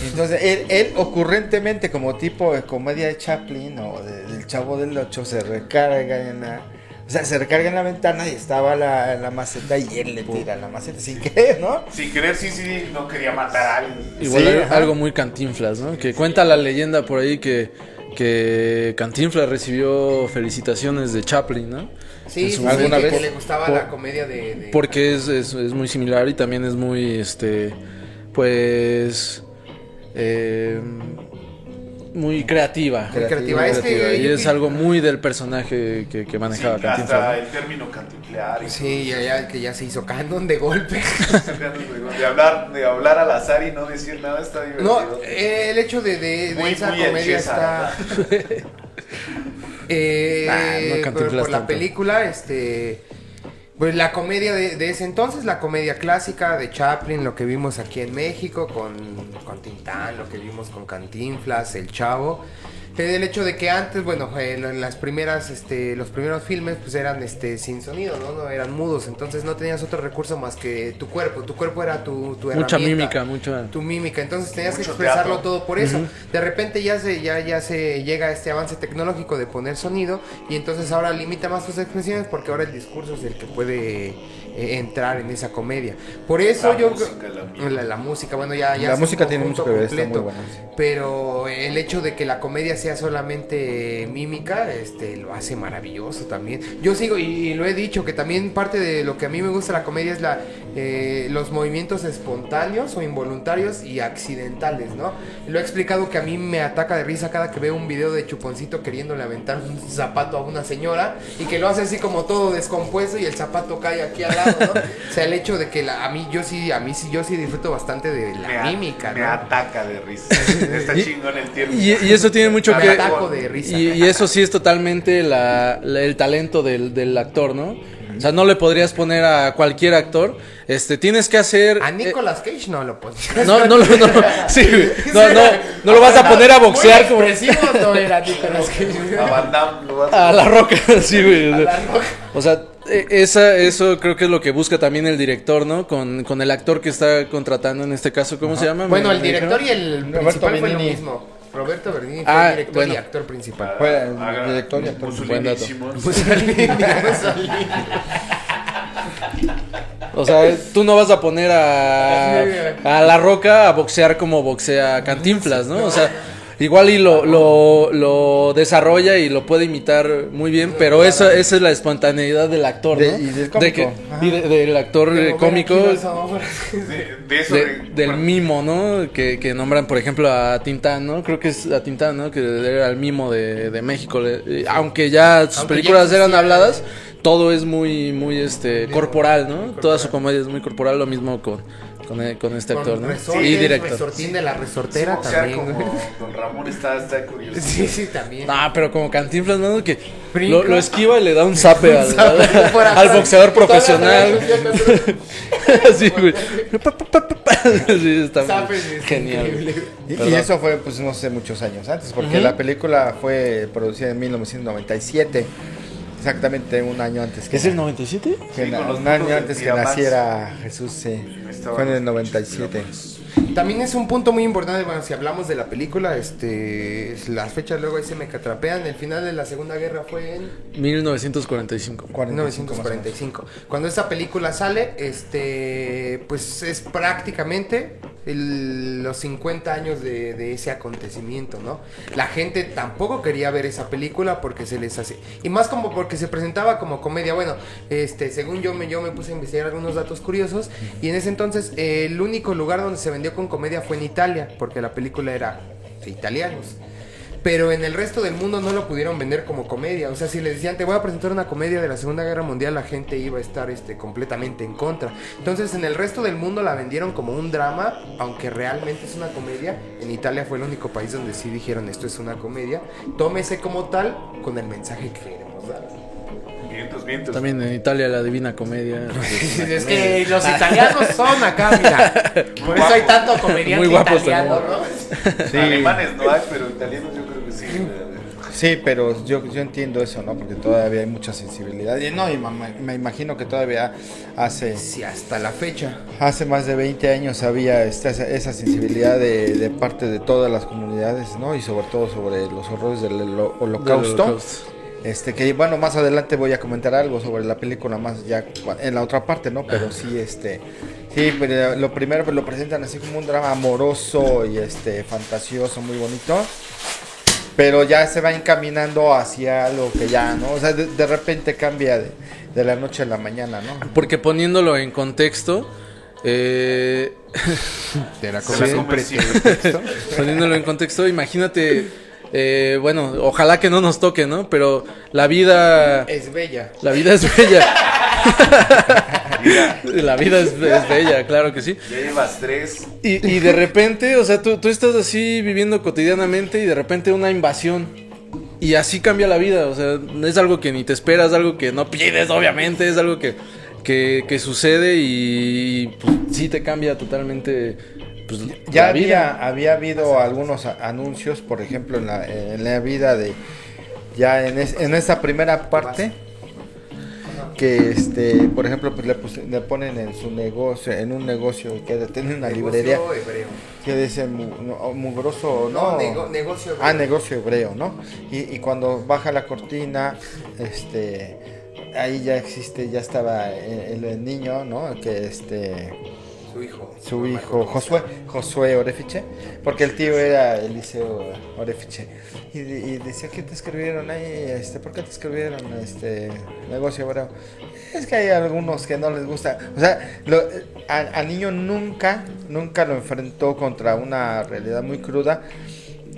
Entonces, él, él ocurrentemente, como tipo de comedia de Chaplin o de- del Chavo del Ocho, se recarga en la. O sea, se recarga en la ventana y estaba la, la maceta y él le tira la maceta sin querer, ¿no? Sin querer, sí, sí, no quería matar a alguien. Igual Sí, algo muy cantinflas, ¿no? Que cuenta la leyenda por ahí que, que Cantinflas recibió felicitaciones de Chaplin, ¿no? Sí, su- sí, alguna que, vez. que le gustaba Por- la comedia de... de- Porque es, es, es muy similar y también es muy, este, pues, eh, muy creativa. Muy creativa. Muy Es que y es algo muy del personaje que, que Sí, manejaba hasta Cantinflas. el término cantinflear. y Sí, ya, ya, que ya se hizo canon de golpe. De hablar, de hablar al azar y no decir nada está divertido. No, eh, el hecho de, de, de Muy, esa muy comedia hecheza. está... Eh, Ah, no por, la tanto. película, este... Pues la comedia de, ese entonces, la comedia clásica de Chaplin, lo que vimos aquí en México con, con Tintán, lo que vimos con Cantinflas, El Chavo. El hecho de que antes, bueno, en en las primeras, este, los primeros filmes, pues eran este, sin sonido, ¿no? no eran mudos, entonces no tenías otro recurso más que tu cuerpo. Tu cuerpo era tu, tu Mucha herramienta mímica, mucha... tu mímica, entonces tenías que expresarlo teatro. todo por eso. De repente ya se ya ya se llega a este avance tecnológico de poner sonido y entonces ahora limita más tus expresiones porque ahora el discurso es el que puede eh, entrar en esa comedia. Por eso La yo música, la música. la, la música, bueno, ya ya La música tiene mucho que ver, está muy buena, sí. Pero el hecho de que la comedia sea solamente mímica, este lo hace maravilloso también. Yo sigo y, y lo he dicho que también parte de lo que a mí me gusta la comedia es la eh, los movimientos espontáneos o involuntarios y accidentales, ¿no? Lo he explicado que a mí me ataca de risa cada que veo un video de Chuponcito queriéndole aventar un zapato a una señora y que lo hace así como todo descompuesto y el zapato cae aquí al lado, ¿no? o sea, el hecho de que la- a mí yo sí, a mí sí, yo sí disfruto bastante de Me la a- mímica, Me ¿no? ataca de risa. Está Y- chingón el término. Y, y eso tiene mucho Me que... ataco de risa. Y, y eso sí es totalmente la- la- el talento del, del actor, ¿no? O sea, no le podrías poner a cualquier actor. Este, tienes que hacer... A eh, Nicolas Cage no lo pondría. no, no, lo- no, lo- sí, no, no, no lo vas a poner a boxear como no era Nicolas Cage. A Van Damme lo vas a- a la roca, sí, güey. A la roca. O sea, esa, eso creo que es lo que busca también el director, ¿no? Con, con el actor que está contratando en este caso, ¿cómo se llama? Bueno, ¿Me- el director y el Roberto principal fue lo Benigni. mismo. Roberto Bernini fue Ah, el director bueno. y actor principal. Fue el Haga- director y actor. Mussolini. O sea, tú no vas a poner a, a La Roca a boxear como boxea Cantinflas, ¿no? O sea, igual y lo, lo, lo desarrolla y lo puede imitar muy bien, pero esa, esa es la espontaneidad del actor, ¿no? De- y del De que- cómico. y de- del actor cómico. De, eso. del bueno, mimo, ¿no? Que, que nombran, por ejemplo, a Tintán, ¿no? Creo que es a Tintán, ¿no? Que era el mimo de, de México. Eh, Aunque ya sus Aunque ya películas eran habladas, todo es muy, muy, este, corporal, ¿no? Toda su comedia es muy corporal, lo mismo con, con, eh, con este actor, Con ¿no? resortes, y director. Resortín de la sí, resortera boxear también. como. Don Ramón está, está curioso. Sí, sí, también. No, pero como Cantinflas, ¿no? Que lo, lo esquiva y le da un zape al, al atrás. boxeador profesional. sí, güey. Sí, está muy Zapes, es genial. increíble. Y, y eso fue, pues, no sé, muchos años antes, porque Ujú. la película fue producida en 1997, exactamente un año antes que, ¿Es el 97? que Sí, na- con los un año antes que naciera Jesús, sí. Fue en el los 97. También es un punto muy importante, bueno, si hablamos de la película, este, las fechas luego ahí se me catrapean. El final de la Segunda Guerra fue en 1945. 45 más o menos. 1945. Cuando esta película sale, este, pues es prácticamente los 50 años de, de ese acontecimiento, ¿no? La gente tampoco quería ver esa película porque se les hace y más como porque se presentaba como comedia. Bueno, este, según yo me yo me puse a investigar algunos datos curiosos y en ese entonces eh, el único lugar donde se vendió con comedia fue en Italia porque la película era de italianos. Pero en el resto del mundo no lo pudieron vender como comedia. O sea, si les decían, te voy a presentar una comedia de la Segunda Guerra Mundial, la gente iba a estar este, completamente en contra. Entonces, en el resto del mundo la vendieron como un drama, aunque realmente es una comedia. En Italia fue el único país donde sí dijeron, esto es una comedia. Tómese como tal con el mensaje que queremos dar. Vientos, vientos. También en Italia la Divina Comedia. es que los italianos son acá, mira. Por eso hay tanto comediante Muy guapos italiano. ¿no? Sí. Alemanes no hay, pero italianos yo creo que sí. Pero yo, yo entiendo eso, ¿no? Porque todavía hay mucha sensibilidad. Y no, y me imagino que todavía hace Sí, hasta la fecha. Hace más de 20 años había esta- esa, sensibilidad de, de parte de todas las comunidades, ¿no? Y sobre todo sobre los horrores del holo- holocausto. Del holocausto. Este, que bueno, más adelante voy a comentar algo sobre la película más ya en la otra parte, ¿no? Pero sí, este, sí, pero lo primero pues, lo presentan así como un drama amoroso y este, fantasioso, muy bonito. Pero ya se va encaminando hacia algo que ya, ¿no? O sea, de, de repente cambia de, de la noche a la mañana, ¿no? Porque poniéndolo en contexto, eh, De la poniéndolo en contexto, imagínate, eh, bueno, ojalá que no nos toque, ¿no? Pero la vida, Es bella. la vida es bella. la vida es, es bella, claro que sí. Ya llevas tres. Y, y de repente, o sea, tú, tú estás así viviendo cotidianamente y de repente una invasión. Y así cambia la vida, o sea, es algo que ni te esperas, algo que no pides, obviamente, es algo que, que, que sucede y pues, sí te cambia totalmente pues, Ya la vida. había, había habido algunos a- anuncios, por ejemplo, en la, en la vida de. Ya en, es- en esta primera parte. Que este, por ejemplo, pues le, pus- le ponen en su negocio, en un negocio que tiene una librería Negocio hebreo. que dice no, mugroso, No, no, nego- negocio hebreo. Ah, negocio hebreo, ¿no? Y, y cuando baja la cortina, este, ahí ya existe, ya estaba el, el niño, ¿no? Que este, Su hijo. su hijo Josué, Josué Orefiche, porque el tío era Eliseo Orefiche. Y, y decía, ¿qué te escribieron ahí? Este, ¿Por qué te escribieron este negocio? Es que hay algunos que no les gusta. O sea, lo- a- niño nunca, nunca lo enfrentó contra una realidad muy cruda.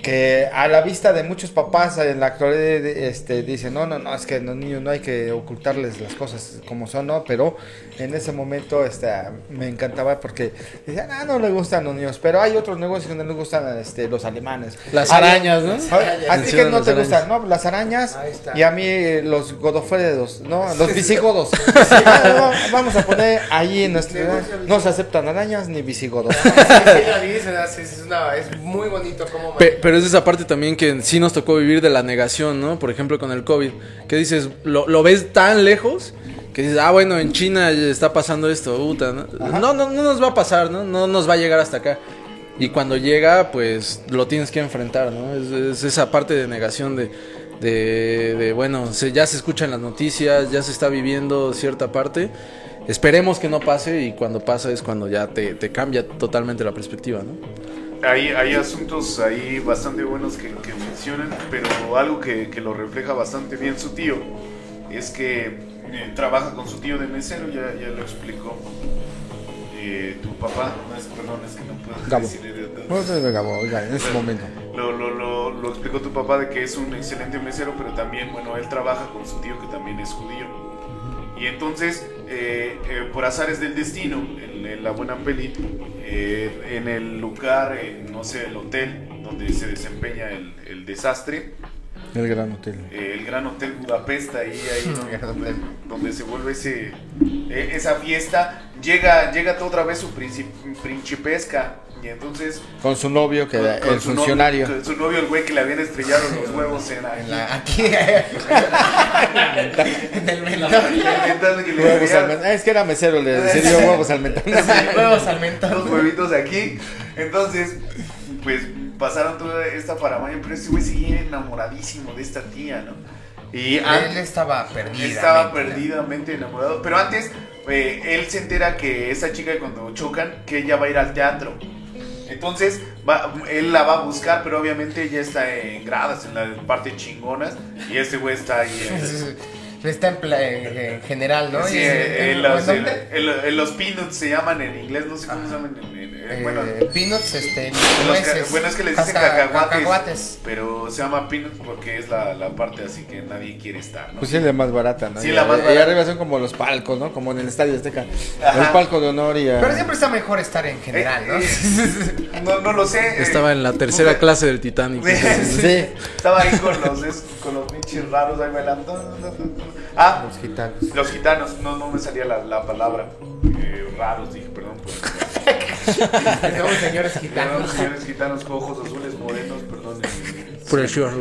Que a la vista de muchos papás en la actualidad este, dicen, no, no, no, es que los niños no hay que ocultarles las cosas como son, ¿no? Pero en ese momento este, me encantaba porque decían, ah, no le gustan los niños, pero hay otros negocios que no les gustan este, los alemanes. Las Hay- arañas, ¿no? a ver, A ti que no te arañas. gustan, ¿no? Las arañas y a mí eh, los godofredos, ¿no? Los visigodos. Ah, no, Vamos a poner ahí en nuestra ciudad, no se aceptan arañas ni visigodos. Es, es una- es muy bonito como Pe- pero es esa parte también que sí nos tocó vivir de la negación, ¿no? Por ejemplo, con el COVID. Que dices, lo, lo ves tan lejos que dices, ah, bueno, en China está pasando esto, puta, ¿no? No, no, no nos va a pasar, ¿no? No nos va a llegar hasta acá. Y cuando llega, pues lo tienes que enfrentar, ¿no? Es, es esa parte de negación de, de, de, bueno, se, ya se escuchan las noticias, ya se está viviendo cierta parte. Esperemos que no pase y cuando pasa es cuando ya te, te cambia totalmente la perspectiva, ¿no? Hay, hay asuntos ahí bastante buenos que, que mencionan, pero algo que, que lo refleja bastante bien su tío es que eh, trabaja con su tío de mesero, ya, ya lo explicó. Eh, tu papá, no es, perdón, es que no puedo Gabo. decir No Gabo, oiga, en ese momento. lo, lo, lo, lo explicó tu papá de que es un excelente mesero, pero también, bueno, él trabaja con su tío que también es judío. Y entonces, eh, eh, por azares del destino, en, en la buena peli, eh, en el lugar, en, no sé, el hotel donde se desempeña el, el desastre, El gran hotel. eh, el gran hotel Budapest, ahí, ahí donde, donde se vuelve ese, eh, esa fiesta, llega, llega otra vez su princip- principesca. Y entonces Con su novio, que con- era con el novio- funcionario. su novio, el güey que le habían estrellado los huevos en, la- aquí. en el mentón. Es que era mesero, le sirvió huevos al mentón. Huevos al mentón. los huevitos aquí. Entonces, pues pasaron toda esta paramaña, pero este güey seguía enamoradísimo de esta tía, ¿no? Y Él estaba perdido. estaba perdidamente enamorado. Pero antes, eh, él se entera que esa chica cuando chocan, que ella va a ir al teatro. Entonces, va- él la va a buscar, pero obviamente ella está en gradas, en la parte chingonas, y este güey está ahí. Está en, pla- en- en general, ¿no? Sí, Y- en, ¿en los, en- dónde? en- en los peanuts se llaman en inglés, no sé cómo se llaman en, en- en- bueno, Eh, peanuts, este, nueces, bueno, es que les dicen caca- cacahuates, cacahuates. pero se llama peanuts porque es la, la parte así que nadie quiere estar, ¿no? Pues sí, es la más barata, ¿no? Sí, y, la más y barata. arriba son como los palcos, ¿no? Como en el Estadio Azteca. Ajá. El palco de honor y... Pero siempre está mejor estar en general, ¿no? Eh, eh, no, no lo sé. eh, Estaba en la tercera clase del Titanic. Sí. Estaba ahí con los, con los pinches raros ahí bailando. Ah, Los gitanos. los gitanos, no, no me salía la, la palabra. Eh, raros, dije, perdón. Por, Somos señores gitanos. señores gitanos con ojos azules morenos, perdón. Precious.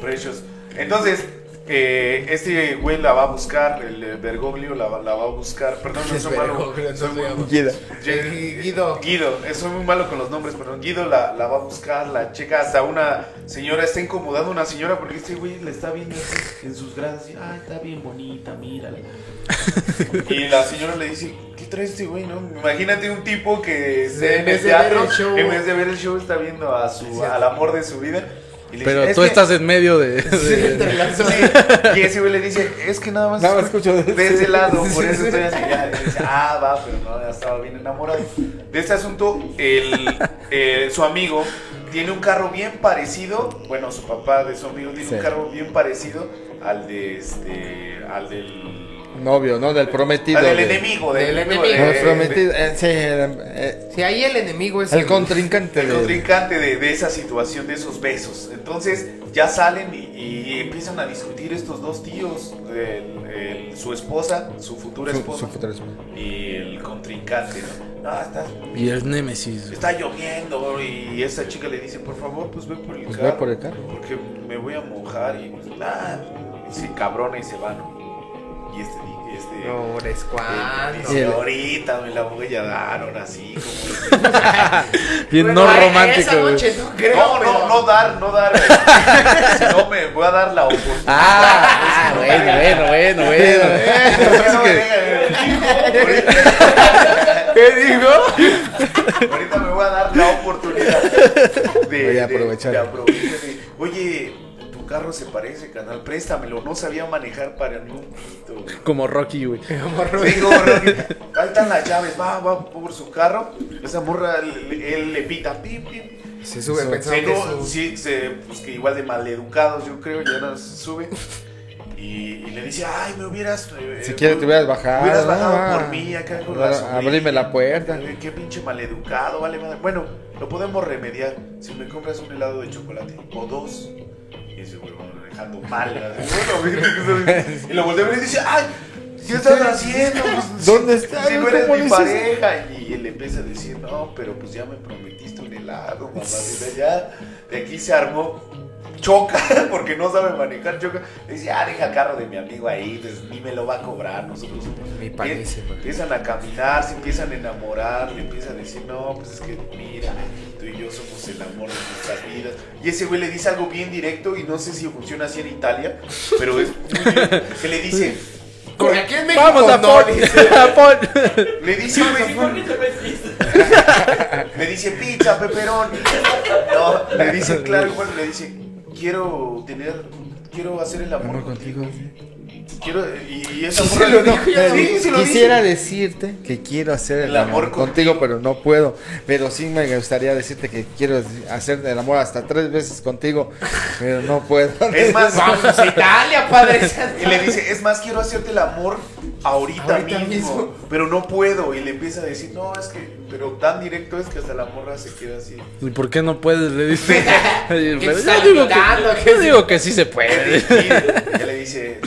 Precious. Entonces, eh, este güey la va a buscar, el Bergoglio la, va- la va a buscar. Perdón, no soy malo. Soy muy- Guido. Guido, eh, soy muy malo con los nombres, perdón. Guido la, la va a buscar, la checa hasta una señora, está incomodando una señora porque este güey le está viendo así en sus gradas. y, Ah, está bien bonita, mírala. y la señora le dice, ¿qué trae este güey, no? Imagínate un tipo que Sí, en vez de ver el show. en vez de ver el show, está viendo a su, al amor de su vida. Pero dice, "Es tú que-" estás en medio de. de- Entre las dos. Sí, y ese güey le dice, es que nada más, Nada más escucho de- de ese lado, por eso estoy así. Ya, y dice, ah, va, pero no, ya estaba bien enamorado. De este asunto, el, eh, su amigo tiene un carro bien parecido, bueno, su papá de su amigo tiene Sí. un carro bien parecido al de este, al del... Novio, ¿no? Del prometido. del de- enemigo, del, Del enemigo. de- El prometido, eh, sí, eh, Si ahí el enemigo es el contrincante. el de- contrincante de, de esa situación, de esos besos. Entonces ya salen y, y empiezan a discutir estos dos tíos, el- el- su esposa, su futura esposa su y el contrincante. ¿no? No, está, Y el Némesis. está lloviendo y esta chica le dice, por favor, pues ve por el Pues carro. ve por el carro. Porque me voy a mojar y pues, ah, y se cabrona y se va, ¿no? Y este, este No, es eh, cuando. dice, ahorita me la voy a dar, ahora sí, como Bien Bueno, no romántico. Esa güey. noche no creo. No, pero- no, no dar, no dar. no me voy a dar la oportunidad. Ah, ah, bueno, bueno, bueno, bueno. No me deja- ¿Qué dijo? Ahorita me voy a dar la oportunidad de, Voy a aprovechar. de aprovechar de, Oye, tu carro se parece, canal, préstamelo. No sabía manejar para ningún pito, güey. Como Rocky, güey. Digo, Rocky, ahí están las llaves, va, va por su carro. Esa morra, él, le pita, pim, pim. Se sube Se, pensando que no, es sí, se, pues que igual de maleducados, yo creo, ya no se sube. Y, y le dice, ay, me hubieras. eh, Si quieres te hubieras bajado. Hubieras bajado Ah, por mí acá con ah, la sombrilla. Abrime la puerta. Eh, Qué pinche maleducado, vale madre. Bueno, lo podemos remediar. Si me compras un helado de chocolate o dos. Y ese güey, bueno, dejando mal. y lo voltea a ver y dice, ay, ¿qué estás haciendo? Pues, ¿Dónde si- está? Si no eres ¿Cómo mi pareja. Y él le empieza a decir, no, pero pues ya me prometiste un helado, mamá. Ya, de aquí se armó choca porque no sabe manejar, choca. Le dice, ah, deja el carro de mi amigo ahí, pues ni me lo va a cobrar, nosotros somos. Mi. Empiezan a caminar, se empiezan a enamorar, le empiezan a decir, no, pues es que mira, tú y yo somos el amor de nuestras vidas. Y ese güey le dice algo bien directo y no sé si funciona así en Italia, pero es que le dice, Con aquí en México, Vamos a no, Paul. dice. A Paul. le dice, güey, le dice pizza, pepperoni. No, le dice, claro, bueno, le dice, quiero tener, quiero hacer el amor, Amor contigo. contigo. Quiero, y, Sí, morra lo sí, sí lo Quisiera decirte que quiero hacer el, El amor, amor contigo, pero no puedo. Pero sí me gustaría decirte que quiero hacer el amor hasta tres veces contigo, pero no puedo. Es más, Vamos a Italia, padre. Y le dice, es más, quiero hacerte el amor ahorita, Ahorita mismo, mismo. pero no puedo. Y le empieza a decir, no, es que, pero tan directo es que hasta la morra se queda así. ¿Y por qué no puedes? Le dice. Pero ¿Qué está yo, digo que, yo digo que sí se puede. Y le dice,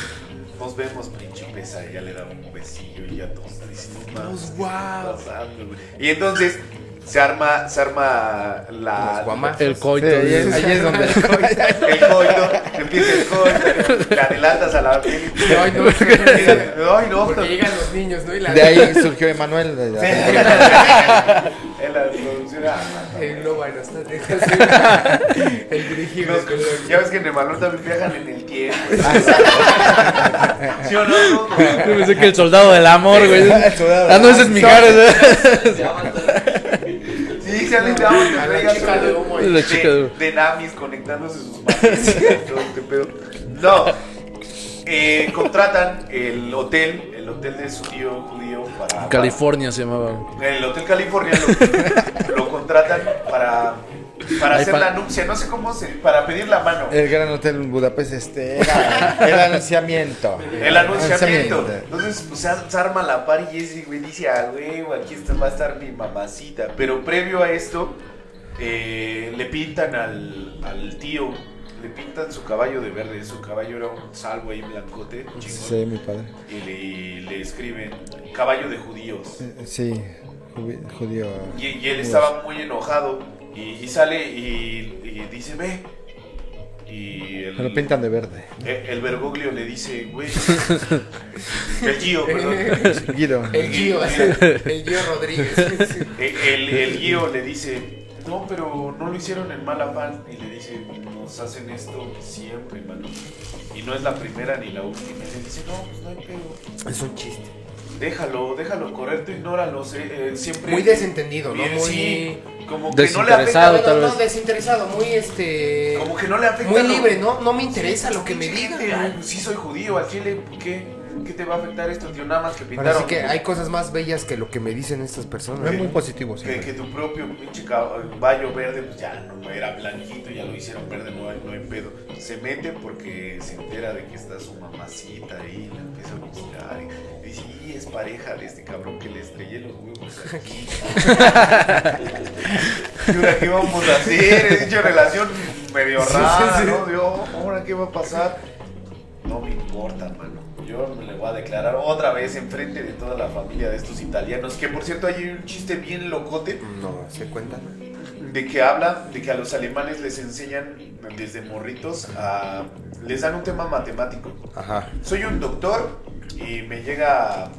nos vemos, princesa. Y ella le da un besillo y ya todos dicen, no mames, ¿qué está pasando, güey?". Y entonces se arma, se arma la... El Sí, coito. ahí, es, ahí es donde. El coito, empieza el coito, le adelantas a la. Ay, no, Ay, no. Porque llegan los niños, ¿no? Y la De ahí surgió Emanuel. Sí. En la producción. ah, El globo aerostático. El ya ves que en el balón también viajan en el tiempo. ¿Sí o no? Yo pensé que el soldado del amor, güey. El soldado Ah, no, ese es mi cara. ¿eh? Chica de ¿no? humo. Es la chica de- de Namis conectándose sus manos. todo este pedo. No. Eh, contratan el hotel, el hotel de su tío judío para. California se llamaba. El Hotel California lo, lo contratan para, para Ahí hacer pa- la anuncia, no sé cómo se. para pedir la mano. El Gran Hotel en Budapest, este, era el anunciamiento. El anunciamiento. Anunciamiento. Entonces, pues se, se arma la par y ese güey dice, ah, huevo, aquí está, va a estar mi mamacita. Pero previo a esto, eh, le pintan al, al tío, le pintan su caballo de verde. Su caballo era un salvo ahí blancote, chingón. Sí, mi padre. Y le, le escriben, caballo de judíos. Sí, ju- judío. Y, y él estaba muy enojado y, y sale y, y dice, ve. Y el, Me lo pintan de verde. eh, el Bergoglio le dice, güey. el Gio, perdón. Guido. El Gio. El Gio Rodríguez. El, el, el Gio le dice, no, pero no lo hicieron en mala afán. Y le dice, nos hacen esto siempre, mano. Y no es la primera ni la última. Y le dice, no, pues no hay pedo. Es un chiste. Déjalo, déjalo correr, tú ignóralo. sé, eh, siempre. Muy desentendido, ¿no? Bien, Muy. Sí, como que no le afecta. Tal no, vez. desinteresado, muy este. Como que no le afecta. Muy lo- libre, ¿no? No me interesa Sí, lo que me digan. pues sí soy judío, ¿a Chile qué, qué te va a afectar esto, tío? Nada más que pintaron. sí que hay cosas más bellas que lo que me dicen estas personas. Es muy positivo, que, siempre. que tu propio pinche caballo verde, pues ya no era blanquito, ya lo hicieron verde, no hay, no hay pedo. Se mete porque se entera de que está su mamacita ahí, la empieza a buscar y y es pareja de este cabrón que le estrellé los huevos aquí. ¿Y ahora qué vamos a hacer? He dicho relación medio Sí, rara, sí, sí. ¿no? Digo, ¿ahora qué va a pasar? No me importa, mano. Yo me le voy a declarar otra vez enfrente de toda la familia de estos italianos. Que por cierto hay un chiste bien locote No, ¿se cuentan? de que habla de que a los alemanes les enseñan desde morritos a. les dan un tema matemático. Ajá. Soy un doctor y me llega.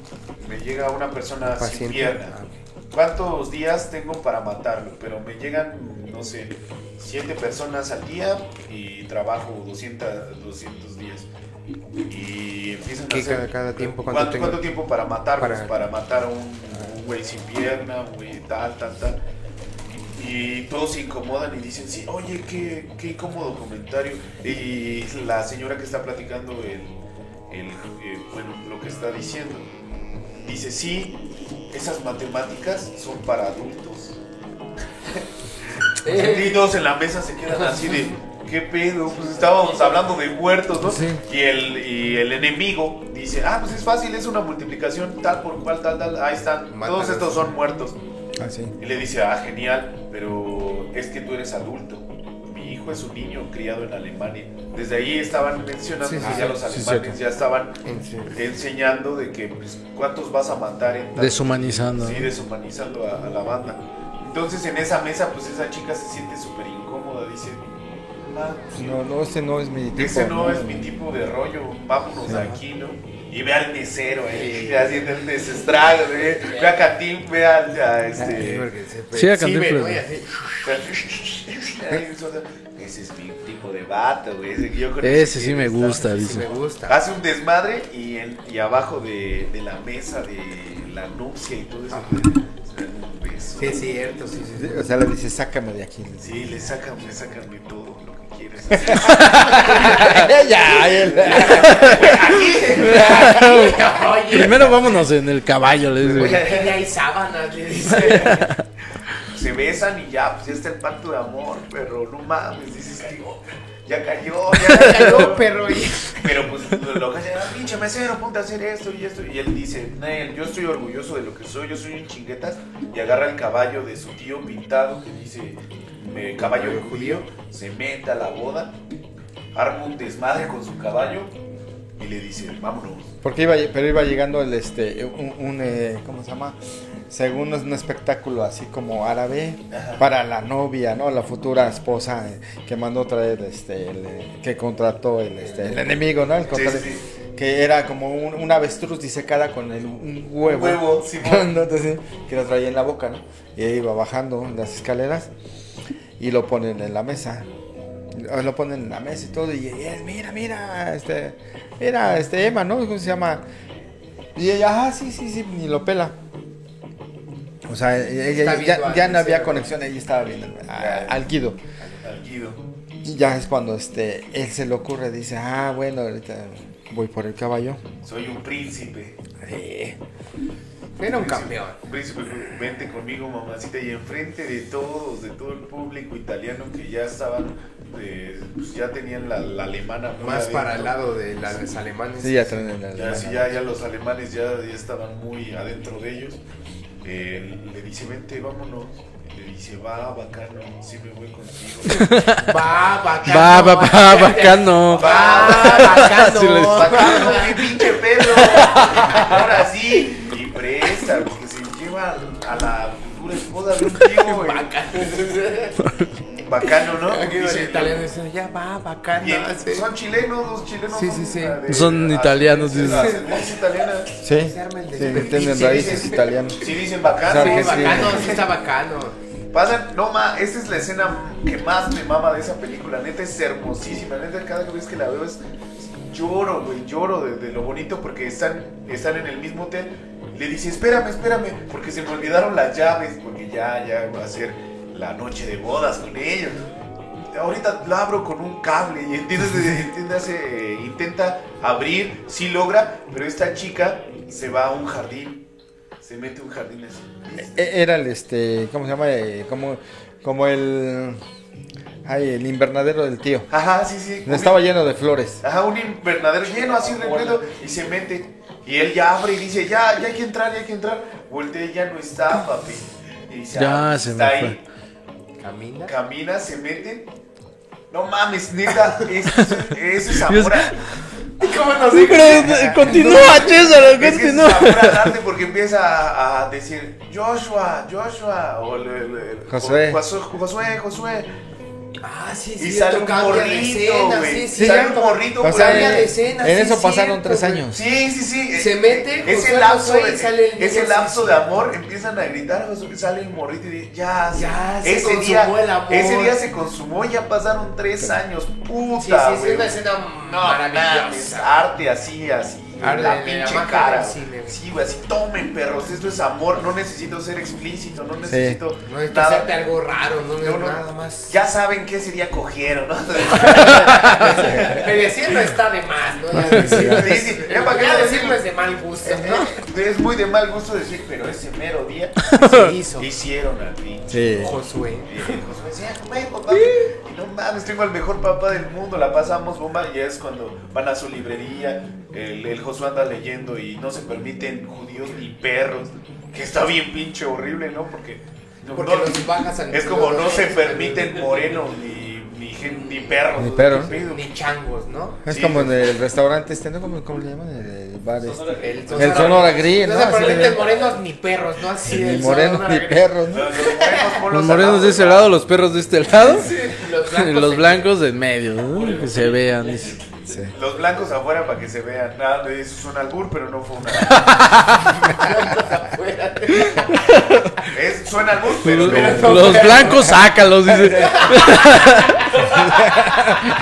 me llega una persona sin pierna. Ah. ¿Cuántos días tengo para matarlo? Pero me llegan, no sé, siete personas al día y trabajo 200, 200 días. Y empiezan a ¿Qué hacer... cada- cada tiempo? ¿Cuánto ¿Cuánto, tengo? cuánto tiempo para matar? Para- Para, para matar a un, un güey sin pierna, un güey tal, tal, tal. Y todos se incomodan y dicen, sí, oye, qué, qué incómodo comentario. Y la señora que está platicando el, el, eh, bueno, lo que está diciendo, dice, sí, esas matemáticas son para adultos. Y todos en la mesa se quedan así de, ¿qué pedo? Pues estábamos hablando de muertos, ¿no? Sí. Y, el, y el enemigo dice, ah, pues es fácil, es una multiplicación tal por cual, tal, tal, ahí están, todos estos son muertos. Así. Y le dice, ah, genial, pero es que tú eres adulto. Mi hijo es un niño criado en Alemania. Desde ahí estaban mencionando Sí, que sí, ya sí, los alemanes ya estaban enseñando de que pues, cuántos vas a matar en Deshumanizando. Sí, deshumanizando a, a la banda. Entonces en esa mesa, pues esa chica se siente súper incómoda. Dice, "Ma, pues, No, no, ese no es mi tipo. ese no, es mi tipo de rollo, vámonos de aquí, ¿no? Y ve al mesero, eh, haciendo el desestrago, eh. ve a Catín, ve a, Sí, este... Sí, a sí. Y así. Ese es mi tipo de vato, güey. Ese, yo con Ese sí quiero me gusta, Sí, dice. me gusta. Hace un desmadre y, en- y abajo de, de la mesa de la nupcia y todo eso. Sí, es cierto, sí, sí. O sea, le dice, sácame de aquí. Sí, le sacan, le sacan de todo lo que quieres. ya, él. Primero vámonos en el caballo, les digo. Oye, aquí ya hay sábanas, le dice. Se besan y ya, pues ya está el pacto de amor, pero no mames, dices que ya cayó, ya cayó, perro. y- Pero pues lo, lo callan, "Ah, pinche mesero, ponte a hacer esto y esto. Y él dice, Nel, yo estoy orgulloso de lo que soy, yo soy un chinguetas. Y agarra el caballo de su tío pintado que dice, caballo de judío, se mete a la boda, arma un desmadre con su caballo y le dice, vámonos. Porque iba, pero iba llegando el, este, un, un, eh, ¿cómo se llama? Según es un espectáculo así como árabe para la novia, ¿no? La futura esposa eh, que mandó traer, este, el, que contrató el, este, el enemigo, ¿no? El Sí, contra- sí, Que era como un, un avestruz disecada con el, un huevo. Huevo, Simón. ¿no? Entonces, que lo traía en la boca, ¿no? Y ahí iba bajando las escaleras y lo ponen en la mesa. Ah, Lo ponen en la mesa y todo. Y él, mira, mira, este, mira, este Emma, ¿no? ¿Cómo se llama? Y ella, ah, sí, sí, sí, ni lo pela. O sea, ella ya, al ya no había conexión, ella estaba viendo a- al Guido. Al Guido. Y ya es cuando este, él se le ocurre, dice, ah, bueno, ahorita voy por el caballo. Soy un príncipe. Era un campeón. Príncipe, vente conmigo, mamacita. Y enfrente de todos, de todo el público italiano que ya estaban, eh, pues ya tenían la, la alemana. Más para el adentro. lado de la- los alemanes. Sí, ya traen la Ya, sí, ya, ya los alemanes ya, ya estaban muy adentro de ellos. Eh, le dice, vente, vámonos. Le dice, va, bacano, sí me voy contigo. Va, bacano. Va, va, va, bacano. Va, bacano. Sí, Bacano, mi pinche Pedro. Ahora sí. Y presta, porque se lleva a la futura esposa de un tío. Bacano, ¿no? Aquí los italianos dicen, ya va, bacano. Y en- sí. son chilenos, los chilenos Sí, sí, sí. de- Son ah, italianos. Sí, Se arma el sí, desperdicio. tienen Sí, raíces sí. italianas. Sí dicen bacano. Sí, sí. bacano, sí está bacano. Pasan, no ma, esta es la escena que más me mama de esa película, neta es hermosísima, neta cada vez que la veo es lloro, güey, lloro de, de lo bonito porque están, están en el mismo hotel. Le dice, espérame, espérame, porque se me olvidaron las llaves, porque ya, ya va a ser la noche de bodas con ellos. Ahorita la abro con un cable y entiendes, entiendes, eh, intenta abrir, sí logra, pero esta chica se va a un jardín, se mete a un jardín así. E- Era el, este, ¿cómo se llama? Eh, como, como el, ay, el invernadero del tío. Ajá, sí, sí. Estaba lleno de flores. Ajá, un invernadero lleno así repleto y se mete. Y él ya abre y dice, ya, ya hay que entrar, ya hay que entrar. Voltea y ya no está, papi. Y dice, Ya "Ah, se está me ahí. Camina. Camina, se mete. No mames, neta, ese es, es amor a- ¿Cómo nos Sí, pero continúa, César, Es que es continúa. amor al arte porque empieza a, a decir Joshua, Joshua, o le- le- Josué. o Josué, Josué, Josué. Ah, sí, Y sí. sale un morrito, güey. sí, Sale un morrito O sea, de escena, en sí eso es pasaron cierto, tres años. Sí, sí, sí. Se mete, ese Josué lapso, y de, sale el ese lapso de amor empiezan a gritar, sale el morrito y dice, ya, Ya, se ese consumó día, el amor. ese día se consumó, ya pasaron tres años, puta, Sí, sí, es una escena maravillosa. arte así, así, La pinche cara. del cine, güey. Sí, güey, así, tomen perros, esto es amor, no necesito ser explícito, no necesito No nada. hacerte algo raro, no, No, no. nada más. Ya saben que ese día cogieron, ¿no? Decirlo está de más, ¿no? Ya decirlo, Sí, sí, ya para ya lo decirlo es de mal gusto, ¿no? Es muy de mal gusto decir, pero ese mero día Se hizo. hicieron al pinche. Sí. Josué. Josué decía, güey, papá, mames, tengo al mejor papá del mundo, la pasamos bomba. Y es cuando van a su librería, el, el Josué anda leyendo y no se permiten judíos ni perros, que está bien pinche horrible, ¿no? Porque, no- Porque no- los bajas al es como no se permiten morenos ni, ni, ni perros. Ni ¿no? perros. ¿Qué pedo? Ni changos, ¿no? Es Sí, como en el restaurante este, ¿no? ¿Cómo, cómo le llaman? El, el bar este. El El Sonora Grill, No ¿no? se Así permiten le- morenos ni perros, ¿no? Así Ni el morenos Sonora ni perros, Los, ¿no? los morenos, Los morenos de ese ¿no? lado, los perros de este lado. Los Y blancos los en- blancos de en medio, ¿no? Que se vean. dice. Sí. Los blancos afuera para que se vean. Nada, eso es un albur, pero no fue una. afuera. Es, suena albur, pero Los, no. los blancos, sácalos, dice.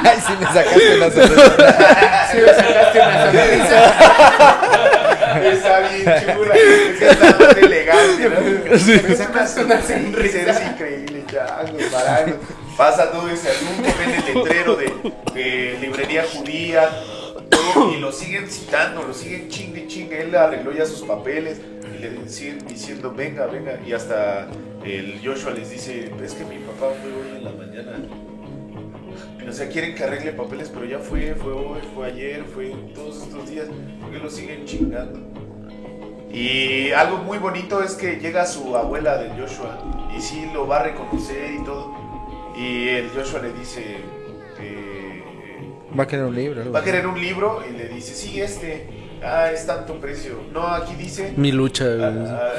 Ay, sí me sacaste la sorpresa. Sí me sacaste una sonrisa. Está bien chula. Es que está más elegante, ¿no? Sí. Me sacas una sonrisa. Eres increíble, changos, marangos. Pasa todo ese asunto, ven el letrero de, librería judía. Y lo siguen citando, lo siguen chingue chingue. Él arregló ya sus papeles y le siguen diciendo, venga, venga. Y hasta el Joshua les dice, es que mi papá fue hoy en la mañana. O sea, quieren que arregle papeles, pero ya fue, fue hoy, fue ayer, fue todos estos días. porque lo siguen chingando? Y algo muy bonito es que llega su abuela de Joshua y sí lo va a reconocer y todo. Y el Joshua le dice, Va a querer un libro. algo va a querer un libro y le dice, sí, este, ah, es tanto precio. No, aquí dice... Mi lucha. ah,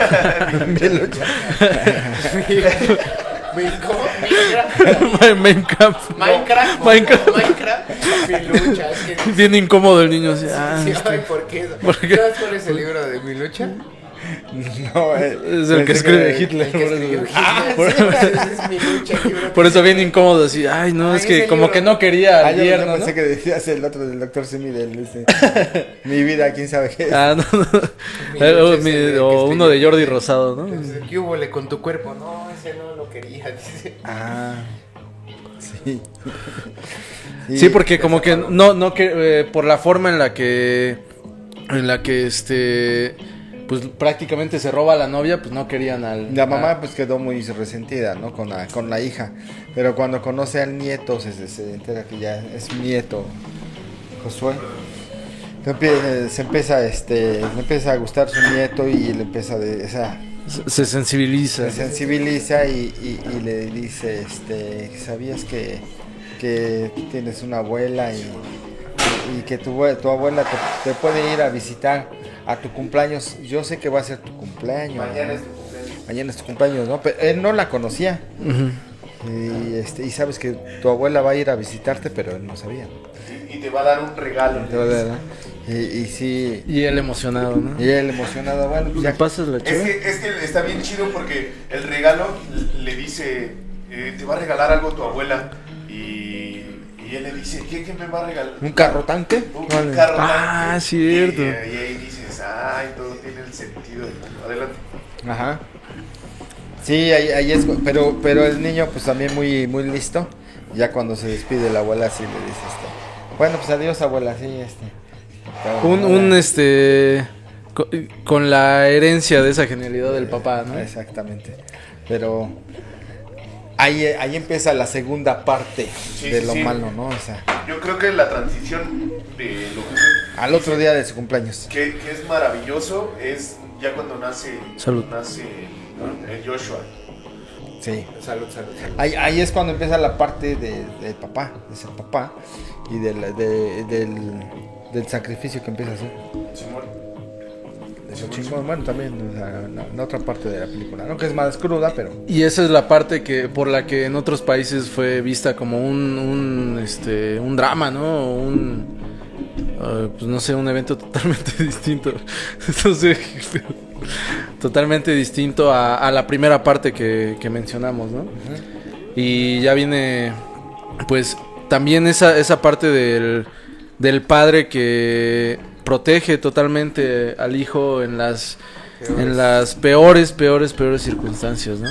ah, Mi lucha. ¿Cómo? Minecraft. Minecraft. Minecraft. Minecraft. Es que. Bien incómodo el niño. Así, ah, Sí, ay, ¿por qué? ¿Por qué? ¿Sabes cuál es el libro de Milucha? No, eh, es el que escribe Hitler. El que por eso. Hitler. por- Sí, es Por que- eso bien incómodo así. Ay, no, Ay, es que como libro. que no quería Ah, al yo, pensé ¿no? que decías el otro del doctor Simi del ese. Mi vida, quién sabe qué es. Ah, no, no. Mi Eh, o lucha es mi- que o uno de Jordi Hitler. Rosado, ¿no? ¿Qué hubo le con tu cuerpo? No, ese no lo quería. Dice. Ah, sí. Sí, porque como que no, no que eh, por la forma en la que, en la que este, pues prácticamente se roba a la novia, pues no querían al. La a- mamá pues quedó muy resentida, ¿no? Con la, con la hija. Pero cuando conoce al nieto, se, se- se entera que ya es nieto, Josué. Se empie- se empieza, este, le empieza a gustar su nieto y le empieza de, o sea, se- se sensibiliza. se sensibiliza y, y- y le dice, este, ¿sabías que, que tienes una abuela y, y que tu, tu abuela te, te puede ir a visitar a tu cumpleaños? Yo sé que va a ser tu cumpleaños. Mañana ¿no? es tu cumpleaños. Mañana es tu cumpleaños, ¿no? Pero él no la conocía. Y, este, y sabes que tu abuela va a ir a visitarte, pero él no sabía. Y, y te va a dar un regalo. De verdad, ¿no? Y, y sí, Y él emocionado, ¿no? y él emocionado, bueno, pues ¿Ya pasas la Es que, es que está bien chido porque el regalo le dice, eh, te va a regalar algo tu abuela. Y, y él le dice, ¿qué, qué me va a regalar? un carro tanque. Un Vale. carro Ah, tanque. cierto. Y, y ahí dices, ay, todo tiene el sentido. del mundo". Adelante. Ajá. Sí, ahí, ahí es, pero, pero el niño pues también muy, muy listo. Ya cuando se despide la abuela sí le dice este, bueno pues adiós abuela, sí, este. Un, un este, co- con la herencia de esa genialidad del papá, ¿no? Exactamente. Pero ahí, ahí empieza la segunda parte Sí, de sí, lo sí. malo, ¿no? O sea, Yo creo que la transición de lo que es, al otro día de su cumpleaños. que, que es maravilloso es ya cuando nace, Salud. nace ¿no? el Joshua. Sí. Salud, salud. Ahí, ahí es cuando empieza la parte de, del papá, de ser papá y del, de- del, del sacrificio que empieza a hacer. Simón. Lo chingón. Bueno, también sea, la, la otra parte de la película, ¿no? Que es más cruda, pero... Y esa es la parte que por la que en otros países fue vista como un, un este un drama, ¿no? Un uh, pues no sé, un evento totalmente distinto. pero totalmente distinto a, a la primera parte que, que mencionamos, ¿no? Y ya viene pues también esa, esa parte del, del padre que protege totalmente al hijo en las en las peores, peores, peores circunstancias, ¿no?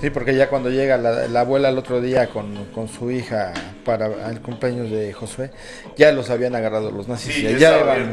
Sí, porque ya cuando llega la, la abuela el otro día con, con su hija para el cumpleaños de Josué, ya los habían agarrado los nazis. Sí, ya, ya iban,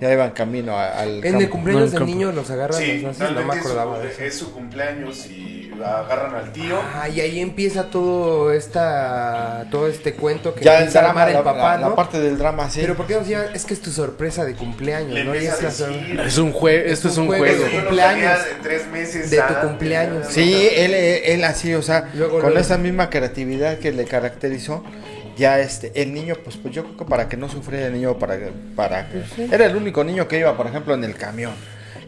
ya iban camino a- al En el campo. cumpleaños No, del campo. niño los agarran Sí, los nazis, no me es acordaba de su, eso. es su cumpleaños y agarran al tío. Ah, y ahí empieza todo esta todo este cuento que Ya el empieza a drama, armar la, el papá, la- la ¿no? parte del drama, sí. Pero ¿por qué nos llaman? Es que es tu sorpresa de cumpleaños, Le ¿no? Y es la sor- decir. Es un juego, esto es un juego. juego. Lo cumpleaños. de tres meses De tu antes, cumpleaños. Sí, él, él así, o sea, Luego, con luego. esa misma creatividad que le caracterizó, ya este, el niño, pues, pues yo creo que para que no sufriera el niño, para, para, era el único niño que iba, por ejemplo, en el camión,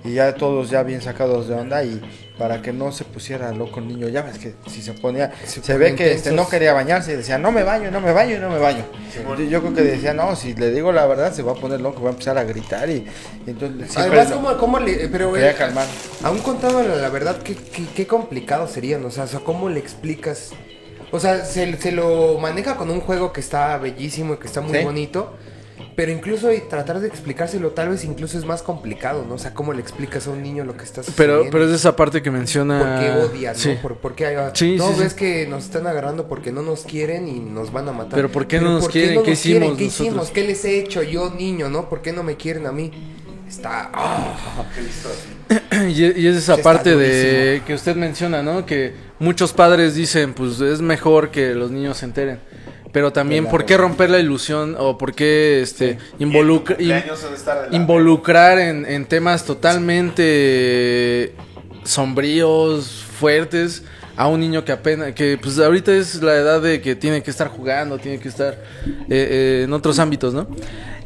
y ya todos ya bien sacados de onda, y para que no se pusiera loco el niño, ya ves que si se ponía, Se ve que este, no quería bañarse, y decía, no me baño, no me baño, no me baño. Yo, yo creo que decía, no, si le digo la verdad, se va a poner loco, va a empezar a gritar, y, y entonces Además, ¿cómo, cómo le...? Pero, quería eh, calmar. aún contando la, la verdad, ¿qué, qué, qué complicado sería, ¿no? O sea, o sea, ¿cómo le explicas? O sea, se, se lo maneja con un juego que está bellísimo y que está muy Sí. bonito, pero incluso y tratar de explicárselo tal vez incluso es más complicado, ¿no? O sea, ¿cómo le explicas a un niño lo que está Pero, pero es esa parte que menciona. ¿Por qué odian, Sí. no? ¿Por, por qué hay- Sí, no, sí, sí. ves que nos están agarrando porque no nos quieren y nos van a matar. Pero ¿por qué no nos quieren? ¿Qué hicimos ¿Qué nosotros? hicimos? ¿Qué les he hecho yo, niño, no? ¿Por qué no me quieren a mí? Está... ah. Así. Y, y es esa parte de que usted menciona, ¿no? Que muchos padres dicen, pues es mejor que los niños se enteren. Pero también, ¿por qué romper la ilusión o por qué este, involucra- involucrar en, en temas totalmente sombríos, fuertes, a un niño que apenas, que pues ahorita es la edad de que tiene que estar jugando, tiene que estar eh, eh, en otros ámbitos, ¿no?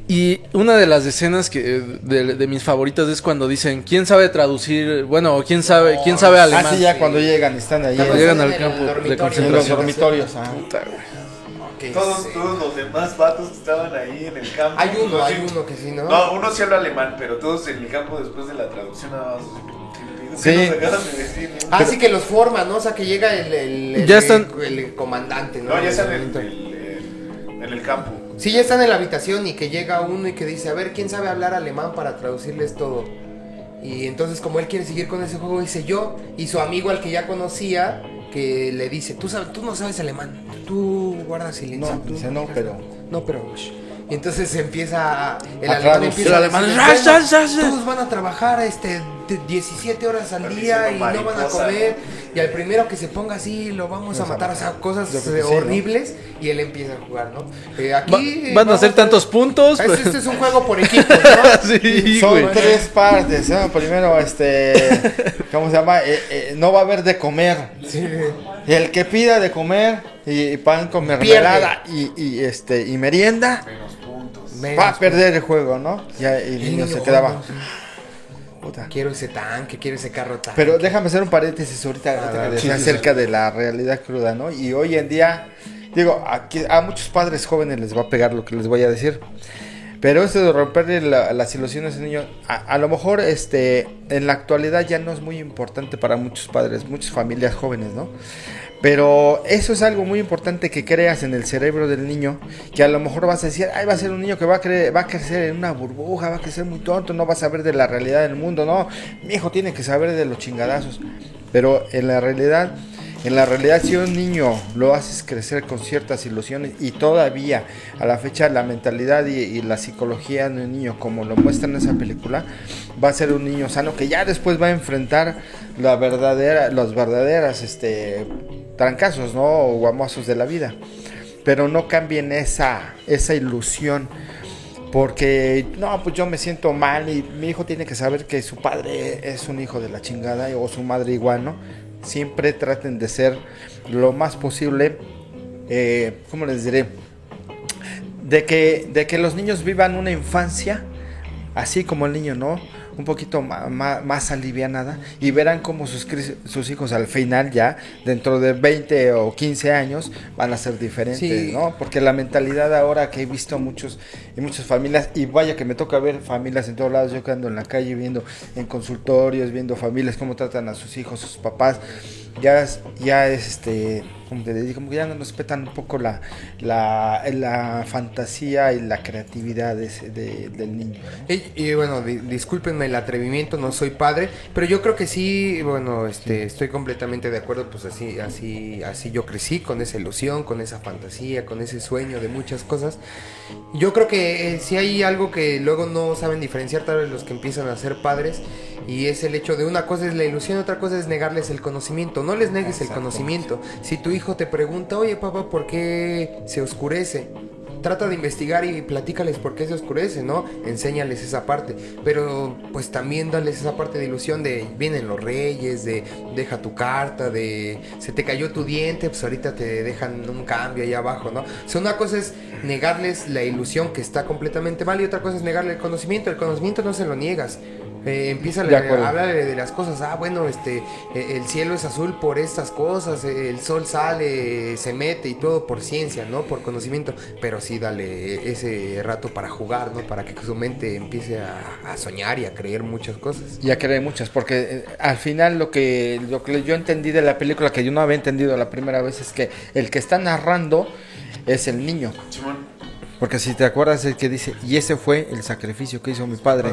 Y una de las escenas que eh, de, de mis favoritas es cuando dicen, ¿quién sabe traducir? Bueno, ¿quién sabe, quién sabe alemán? Ah, sí, ya cuando llegan, están ahí. Cuando llegan al campo de dormitorio. En los concentración. dormitorios, ah. Que Todos, los demás vatos que estaban ahí en el campo. Hay uno, no hay uno que sí, ¿no? No, uno sí habla alemán, pero todos en el campo después de la traducción nada más. ¿Qué Sí. no? Ah, sí que los forman, ¿no? O sea, que llega el, el, el- Ya están- el, el comandante, ¿no? No, ya están en el, el- en el campo. Sí, ya están en la habitación y que llega uno y que dice, a ver, ¿quién sabe hablar alemán para traducirles todo? Y entonces como él quiere seguir con ese juego, dice yo, y su amigo al que ya conocía, que le dice, tú, sabes, tú no sabes alemán, tú guardas silencio. No, tú dice, no, pero- No, pero... shh". Y entonces empieza, el A alemán empieza El a alemán, decir, "Ras, "Bueno, ras, ras". todos van a trabajar este de 17 horas al día y no van a comer y al primero que se ponga así lo vamos a matar, o sea, cosas horribles y él empieza a jugar, ¿no? Eh, Va- aquí van a hacer tantos puntos. Este, pues- este es un juego por equipos, ¿no? sí, Son güey. tres partes, ¿no? Primero, este, ¿cómo se llama? Eh, eh, no va a haber de comer. Sí. El que pida de comer y, y pan con mermelada y, y, este y merienda Menos puntos. Va a perder el juego, ¿no? Ya y el niño se quedaba. Puta. Quiero ese tanque, quiero ese carro tanque. Pero déjame hacer un paréntesis ahorita, ahorita Ah, que sí, decía sí, sí. acerca de la realidad cruda, ¿no? Y hoy en día, digo, aquí, a muchos padres jóvenes les va a pegar lo que les voy a decir. Pero esto de romperle la- las ilusiones al niño, a, a lo mejor este, en la actualidad ya no es muy importante para muchos padres, muchas familias jóvenes, ¿no? Pero eso es algo muy importante que creas en el cerebro del niño, que a lo mejor vas a decir, ay, va a ser un niño que va a, cre- va a crecer en una burbuja, va a crecer muy tonto, no va a saber de la realidad del mundo, no, mi hijo tiene que saber de los chingadazos. Pero en la realidad, en la realidad si un niño lo haces crecer con ciertas ilusiones y todavía a la fecha la mentalidad y, la psicología de un niño, como lo muestra en esa película, va a ser un niño sano que ya después va a enfrentar la verdadera, los verdaderas este, trancazos, ¿no? O guamazos de la vida. Pero no cambien esa, esa ilusión. Porque, no, pues yo me siento mal y mi hijo tiene que saber que su padre es un hijo de la chingada o su madre igual, ¿no? Siempre traten de ser lo más posible, eh, ¿cómo les diré? De que, de que los niños vivan una infancia así como el niño, ¿no? Un poquito ma- más alivianada y verán cómo sus, sus hijos al final ya, dentro de 20 o 15 años, van a ser diferentes, Sí. ¿no? Porque la mentalidad ahora que he visto muchos y muchas familias, y vaya que me toca ver familias en todos lados, yo que ando en la calle viendo en consultorios, viendo familias, cómo tratan a sus hijos, sus papás, ya ya es este, como que, como que ya no respetan un poco la, la, la fantasía y la creatividad de ese- de- del niño. ¿no? Y, y bueno, di- discúlpenme el atrevimiento, no soy padre, pero yo creo que sí, bueno, este, estoy completamente de acuerdo, pues así, así, así yo crecí con esa ilusión, con esa fantasía, con ese sueño de muchas cosas. Yo creo que eh, si hay algo que luego no saben diferenciar tal vez los que empiezan a ser padres y es el hecho de una cosa es la ilusión, otra cosa es negarles el conocimiento. No les negues el conocimiento. Si tu hijo te pregunta, oye papá, ¿por qué se oscurece? Trata de investigar y platícales por qué se oscurece, ¿no? Enséñales esa parte. Pero pues también dales esa parte de ilusión de vienen los reyes, de deja tu carta, de se te cayó tu diente, pues ahorita te dejan un cambio ahí abajo, ¿no? O sea, una cosa es negarles la ilusión que está completamente mal y otra cosa es negarle el conocimiento. El conocimiento no se lo niegas. Eh, empieza a hablar de las cosas. Ah, bueno, este, eh, el cielo es azul por estas cosas, el sol sale, se mete y todo por ciencia, ¿no? Por conocimiento. Pero sí, dale ese rato para jugar, ¿no? Para que su mente empiece a, a soñar y a creer muchas cosas. Ya creé muchas, porque eh, al final lo que, lo que yo entendí de la película, que yo no había entendido la primera vez, es que el que está narrando es el niño. Porque si te acuerdas el que dice, y ese fue el sacrificio que hizo mi padre.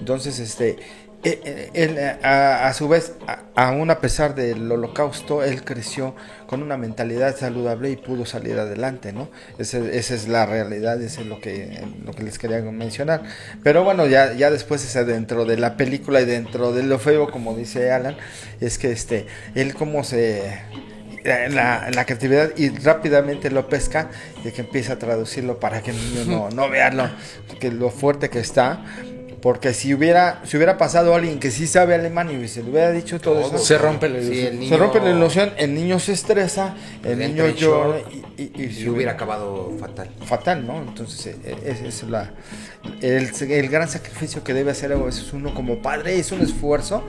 Entonces, este, eh, eh, él, eh, a, su vez, a- aún a pesar del holocausto, él creció con una mentalidad saludable y pudo salir adelante, ¿no? Ese- esa es la realidad, eso es lo que, lo que les quería mencionar. Pero bueno, ya, ya después esa dentro de la película y dentro de lo feo, como dice Alan, es que este, él como se la, la creatividad y rápidamente lo pesca y que empieza a traducirlo para que el niño no, no vea lo, que lo fuerte que está. Porque si hubiera, si hubiera pasado alguien que sí sabe alemán y se le hubiera dicho todo, eso, Se rompe la Sí, ilusión. el niño- se rompe la ilusión, el niño se estresa, el niño llora y, y- y Y se hubiera acabado fatal. fatal, ¿no? Entonces, eh, eh, ese es la, el, el gran sacrificio que debe hacer a veces uno como padre. Es un esfuerzo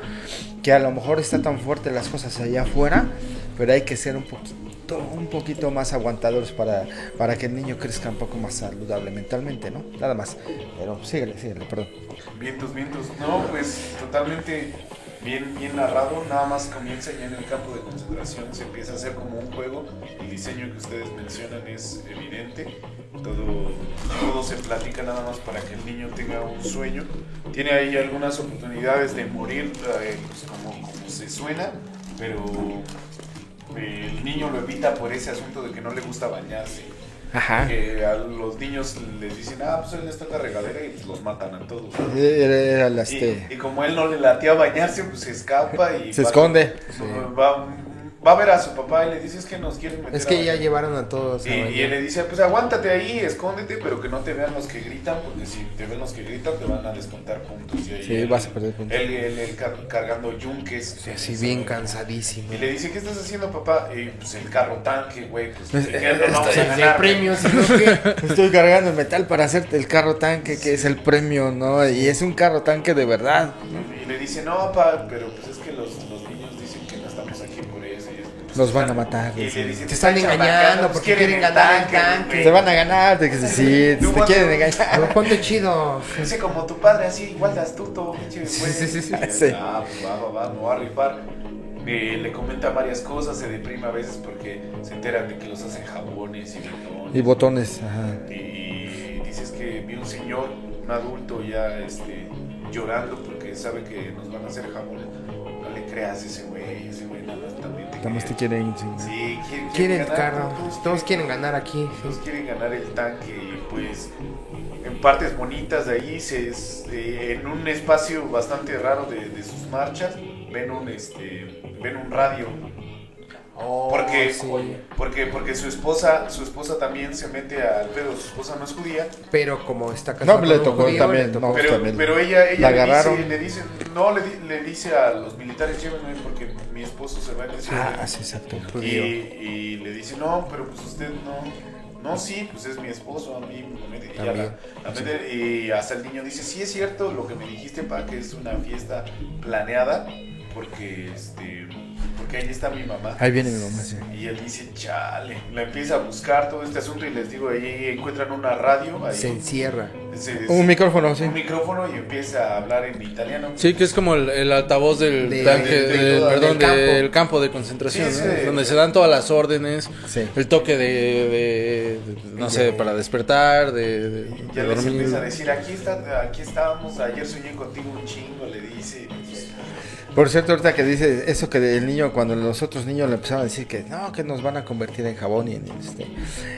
que a lo mejor está tan fuerte las cosas allá afuera, pero hay que ser un poquito, un poquito más aguantadores para, para que el niño crezca un poco más saludable mentalmente, ¿no? Nada más. Pero síguele, síguele, perdón. Vientos, vientos. No, pues totalmente bien, bien narrado. Nada más comienza ya en el campo de concentración. Se empieza a hacer como un juego. El diseño que ustedes mencionan es evidente. Todo, todo se platica nada más para que el niño tenga un sueño. Tiene ahí algunas oportunidades de morir, eh, pues como, se suena, pero el niño lo evita por ese asunto de que no le gusta bañarse. Ajá. Que a los niños les dicen, ah, pues él les toca regadera y pues los matan a todos. Era, era la, Y, este, y como él no le latía a bañarse, pues se escapa y... Se va- esconde. Va, va a ver a su papá y le dice, es que nos quieren meter Es que a ya bañar". llevaron a todos. a Y, y él le dice, pues aguántate ahí, escóndete, pero que no te vean los que gritan, porque si te ven los que gritan te van a descontar puntos. Y ahí Sí, él- vas a perder puntos. Él, él- él car- cargando yunques. Sí, así bien cansadísimo. Y le dice, ¿qué estás haciendo, papá? Y pues el carro tanque, güey, pues Pues, ¿de qué no vamos a ganar, premio, si no, ¿qué? Estoy cargando el metal para hacerte el carro tanque, que es el premio, ¿no? Y es un carro tanque de verdad. Y le dice, no, papá, pero pues es que los, pues, Nos van a matar, Y le Te están engañando porque quieren ganar el. Te van a ganar, que sí, sí, te cuando- quieren engañar. Ponte chido. Dice como tu padre, así, igual de astuto, pinche Sí, sí, sí, sí. Ah, pues va, va, va, me voy a rifar. Le comenta varias cosas, se deprime a veces porque se enteran de que los hacen jabones y botones. Y botones, ajá. Y dices que vi un señor, un adulto ya este, llorando porque sabe que nos van a hacer jabones. No le creas ese güey, ese güey nada más también te quiere. quieren. sí. Sí, quiere, Quiere el ganar, carro. Todos quieren ganar aquí. todos quieren ganar el tanque y pues en partes bonitas de ahí se es- eh, en un espacio bastante raro de, de sus marchas ven un este ven un radio porque sí. porque porque su esposa su esposa también se mete al pedo su esposa no es judía Pero como está casado No, le tocó judío, también, le tocó. no. pero, también. pero ella, ella La le, agarraron. dice, le dice no le, di- le dice a los militares llévenme porque mi esposo se va ese Ah, avión". sí, exacto. y, le dice no pero pues usted no No, sí, pues es mi esposo, a mí me mete- y, la- mete- y hasta el niño dice, sí es cierto lo que me dijiste, pa, que es una fiesta planeada, porque este porque ahí está mi mamá. Ahí viene mi mamá, sí. Y él dice, chale, la empieza a buscar todo este asunto y les digo, ahí encuentran una radio, ahí Se encierra. se- Un micrófono, sí. un micrófono y empieza a hablar en italiano. Sí, que es como el, el altavoz del De- tanque, perdón, campo. del campo de concentración, Sí, ¿no? sí. donde se dan todas las órdenes, Sí. el toque de, de- de- no sé, para despertar, de, ya de les dormir. empieza a decir, aquí, está, aquí estábamos, ayer soñé contigo un chingo, le dice. Por cierto, ahorita que dice eso que el niño, cuando los otros niños le empezaban a decir que no, que nos van a convertir en jabón y en, este,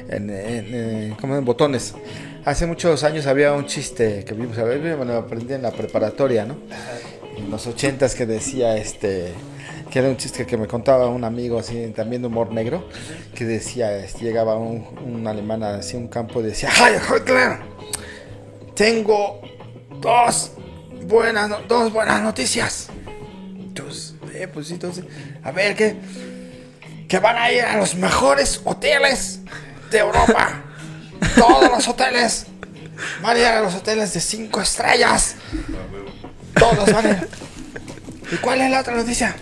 en, en, como en botones. Hace muchos años había un chiste que vimos, a ver, me lo aprendí en la preparatoria, ¿no? En los ochentas que decía, este, que era un chiste que me contaba un amigo así, también de humor negro, que decía, este, llegaba un, un alemán así a un campo y decía, ¡Ay, Hitler! Tengo dos buenas, dos buenas noticias. Eh, pues sí, entonces, a ver, que, que van a ir a los mejores hoteles de Europa. Todos los hoteles. Van a ir a los hoteles de cinco estrellas. Todos van a ir. ¿Y cuál es la otra noticia?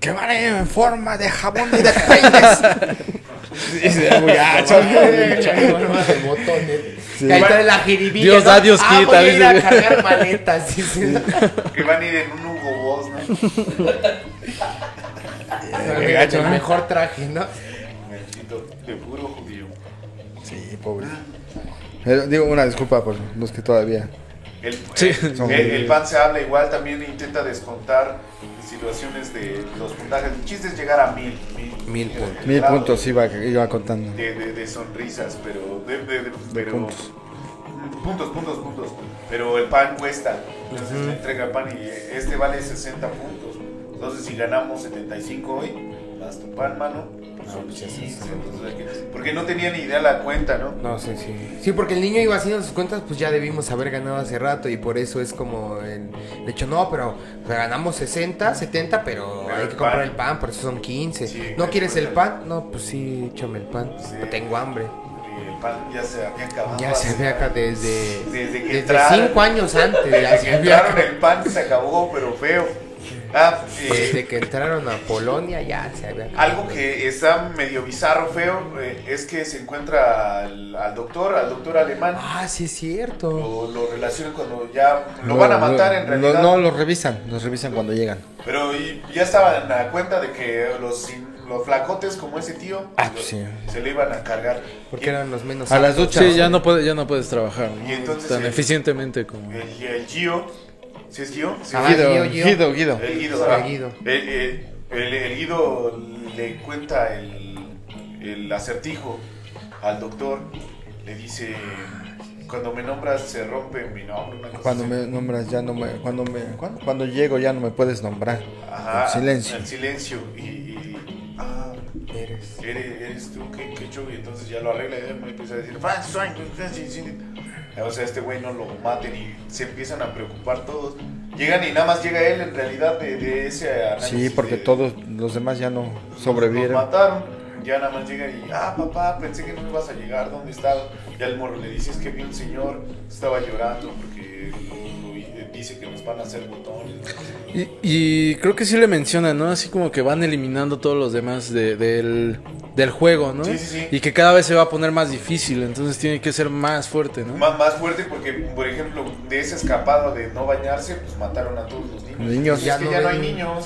Que van a ir en forma de jabón y de peines. Sí, sí, muy gacho. De botones. Sí. Ahí la jiribilla. Dios da, Dios ah, quita, Voy a ir a cargar maletas. dice. Que van a ir en un Hugo Boss, ¿no? El gacho, ¿no? mejor traje, ¿no? De puro judío. Sí, pobre. Pero, digo una disculpa por los que todavía. El, Sí. el, el- el pan se habla igual, también intenta descontar situaciones de los puntajes. El chiste es llegar a mil. Mil, puntos. Mil puntos iba, iba contando. De, de, de sonrisas, pero... De, de- de- pero- puntos. Puntos, puntos, puntos. Pero el pan cuesta. Entonces le entrega el pan y este vale 60 puntos. Entonces si ganamos 75 hoy, más tu pan, mano, pues son 15. entonces hay que- porque no tenía ni idea la cuenta, ¿no? No sé, sí. Sí, porque el niño iba haciendo sus cuentas, pues ya debimos haber ganado hace rato y por eso es como el, de hecho no, pero ganamos 60, 70, pero Pero hay que comprar pan. el pan, por eso son 15. Sí, ¿No quieres el pan? No, pues sí, échame el pan. Sí. Yo tengo hambre. Y el pan ya se había acabado. Ya se ve acá desde Desde que desde entraron. cinco años antes. Ya Desde se que ve entraron acá. el pan se acabó, pero feo. Ah, eh, Desde que entraron a Polonia ya se había algo que está medio bizarro, feo, eh, es que se encuentra al, al doctor, al doctor alemán. Ah, sí es cierto. Lo, lo relacionan cuando ya lo van a matar en No, realidad. No, los revisan, los revisan cuando llegan. Pero y- ya estaban a cuenta de que los, los flacotes como ese tío Ah, lo- pues sí. se le iban a cargar. Porque eran los menos A las aptos. duchas. Sí, ya no, puede, ya no puedes trabajar ¿no? Y entonces tan el- eficientemente como... El, el Gio, ¿sí es Gio? Sí, Ah, Guido, Guido, Guido. Guido, Guido. El Guido, Ah, ah, Guido. El, el- el- el Guido le cuenta el, el acertijo al doctor. Le dice, cuando me nombras se rompe mi nombre. Una cosa Cuando así. me nombras ya no me, cuando me, cuando, cuando llego ya no me puedes nombrar. Ajá, En silencio. El silencio. Y, y- Eres. eres, eres tú, qué, qué. Y entonces ya lo arregla y me empieza a decir, o sea, este güey no lo maten y se empiezan a preocupar todos. Llegan y nada más llega él en realidad de, de ese análisis Sí, porque de- todos los demás ya no sobrevivieron. mataron. Ya nada más llega y, ah, papá, pensé que no me ibas a llegar, ¿dónde estabas? Ya el morro le dice, es que vi un señor, estaba llorando porque dice que nos van a hacer botones. no. Y, y creo que sí le mencionan, ¿no? Así como que van eliminando todos los demás de- del, del juego, ¿no? Sí, sí, sí. Y que cada vez se va a poner más difícil, entonces tiene que ser más fuerte, ¿no? Más, más fuerte porque, por ejemplo, de ese escapado de no bañarse, pues mataron a todos los niños. Niños. Y Ya es que no ya no ven- hay niños.